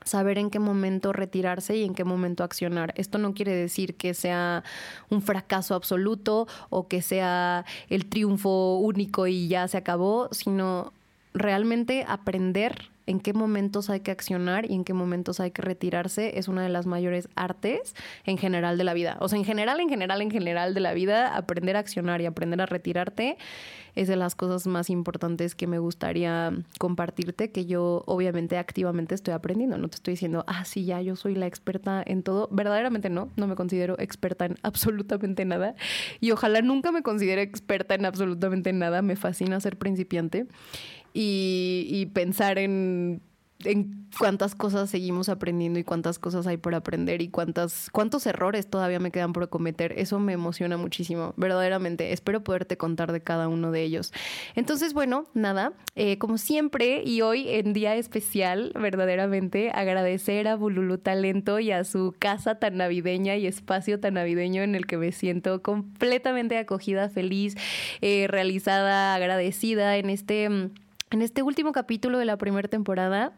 Speaker 2: saber en qué momento retirarse y en qué momento accionar. Esto no quiere decir que sea un fracaso absoluto o que sea el triunfo único y ya se acabó, sino realmente aprender en qué momentos hay que accionar y en qué momentos hay que retirarse es una de las mayores artes en general de la vida. O sea, en general, en general, en general de la vida, aprender a accionar y aprender a retirarte es de las cosas más importantes que me gustaría compartirte, que yo obviamente activamente estoy aprendiendo. No te estoy diciendo, ah, sí, ya yo soy la experta en todo. Verdaderamente no, no me considero experta en absolutamente nada. Y ojalá nunca me considere experta en absolutamente nada. Me fascina ser principiante y, pensar en, cuántas cosas seguimos aprendiendo y cuántas cosas hay por aprender y cuántas, cuántos errores todavía me quedan por cometer. Eso me emociona muchísimo, verdaderamente. Espero poderte contar de cada uno de ellos. Entonces, bueno, nada, eh, como siempre y hoy en día especial, verdaderamente agradecer a Bululu Talento y a su casa tan navideña y espacio tan navideño en el que me siento completamente acogida, feliz, eh, realizada, agradecida en este mm, en este último capítulo de la primera temporada.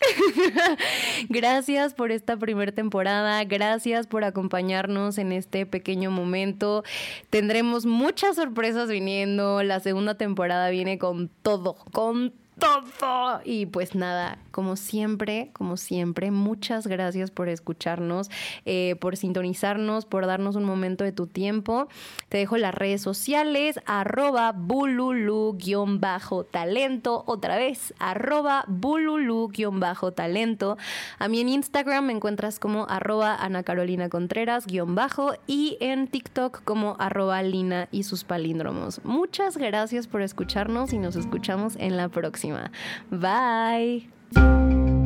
Speaker 2: gracias por esta primera temporada, gracias por acompañarnos en este pequeño momento. Tendremos muchas sorpresas viniendo, la segunda temporada viene con todo, con todo. Y pues nada, como siempre, como siempre, muchas gracias por escucharnos, eh, por sintonizarnos, por darnos un momento de tu tiempo. Te dejo las redes sociales, arroba bululu-talento, otra vez, arroba bululu-talento. A mí en Instagram me encuentras como arroba Ana Carolina Contreras-bajo y en TikTok como arroba Lina y sus palíndromos. Muchas gracias por escucharnos y nos escuchamos en la próxima. Bye.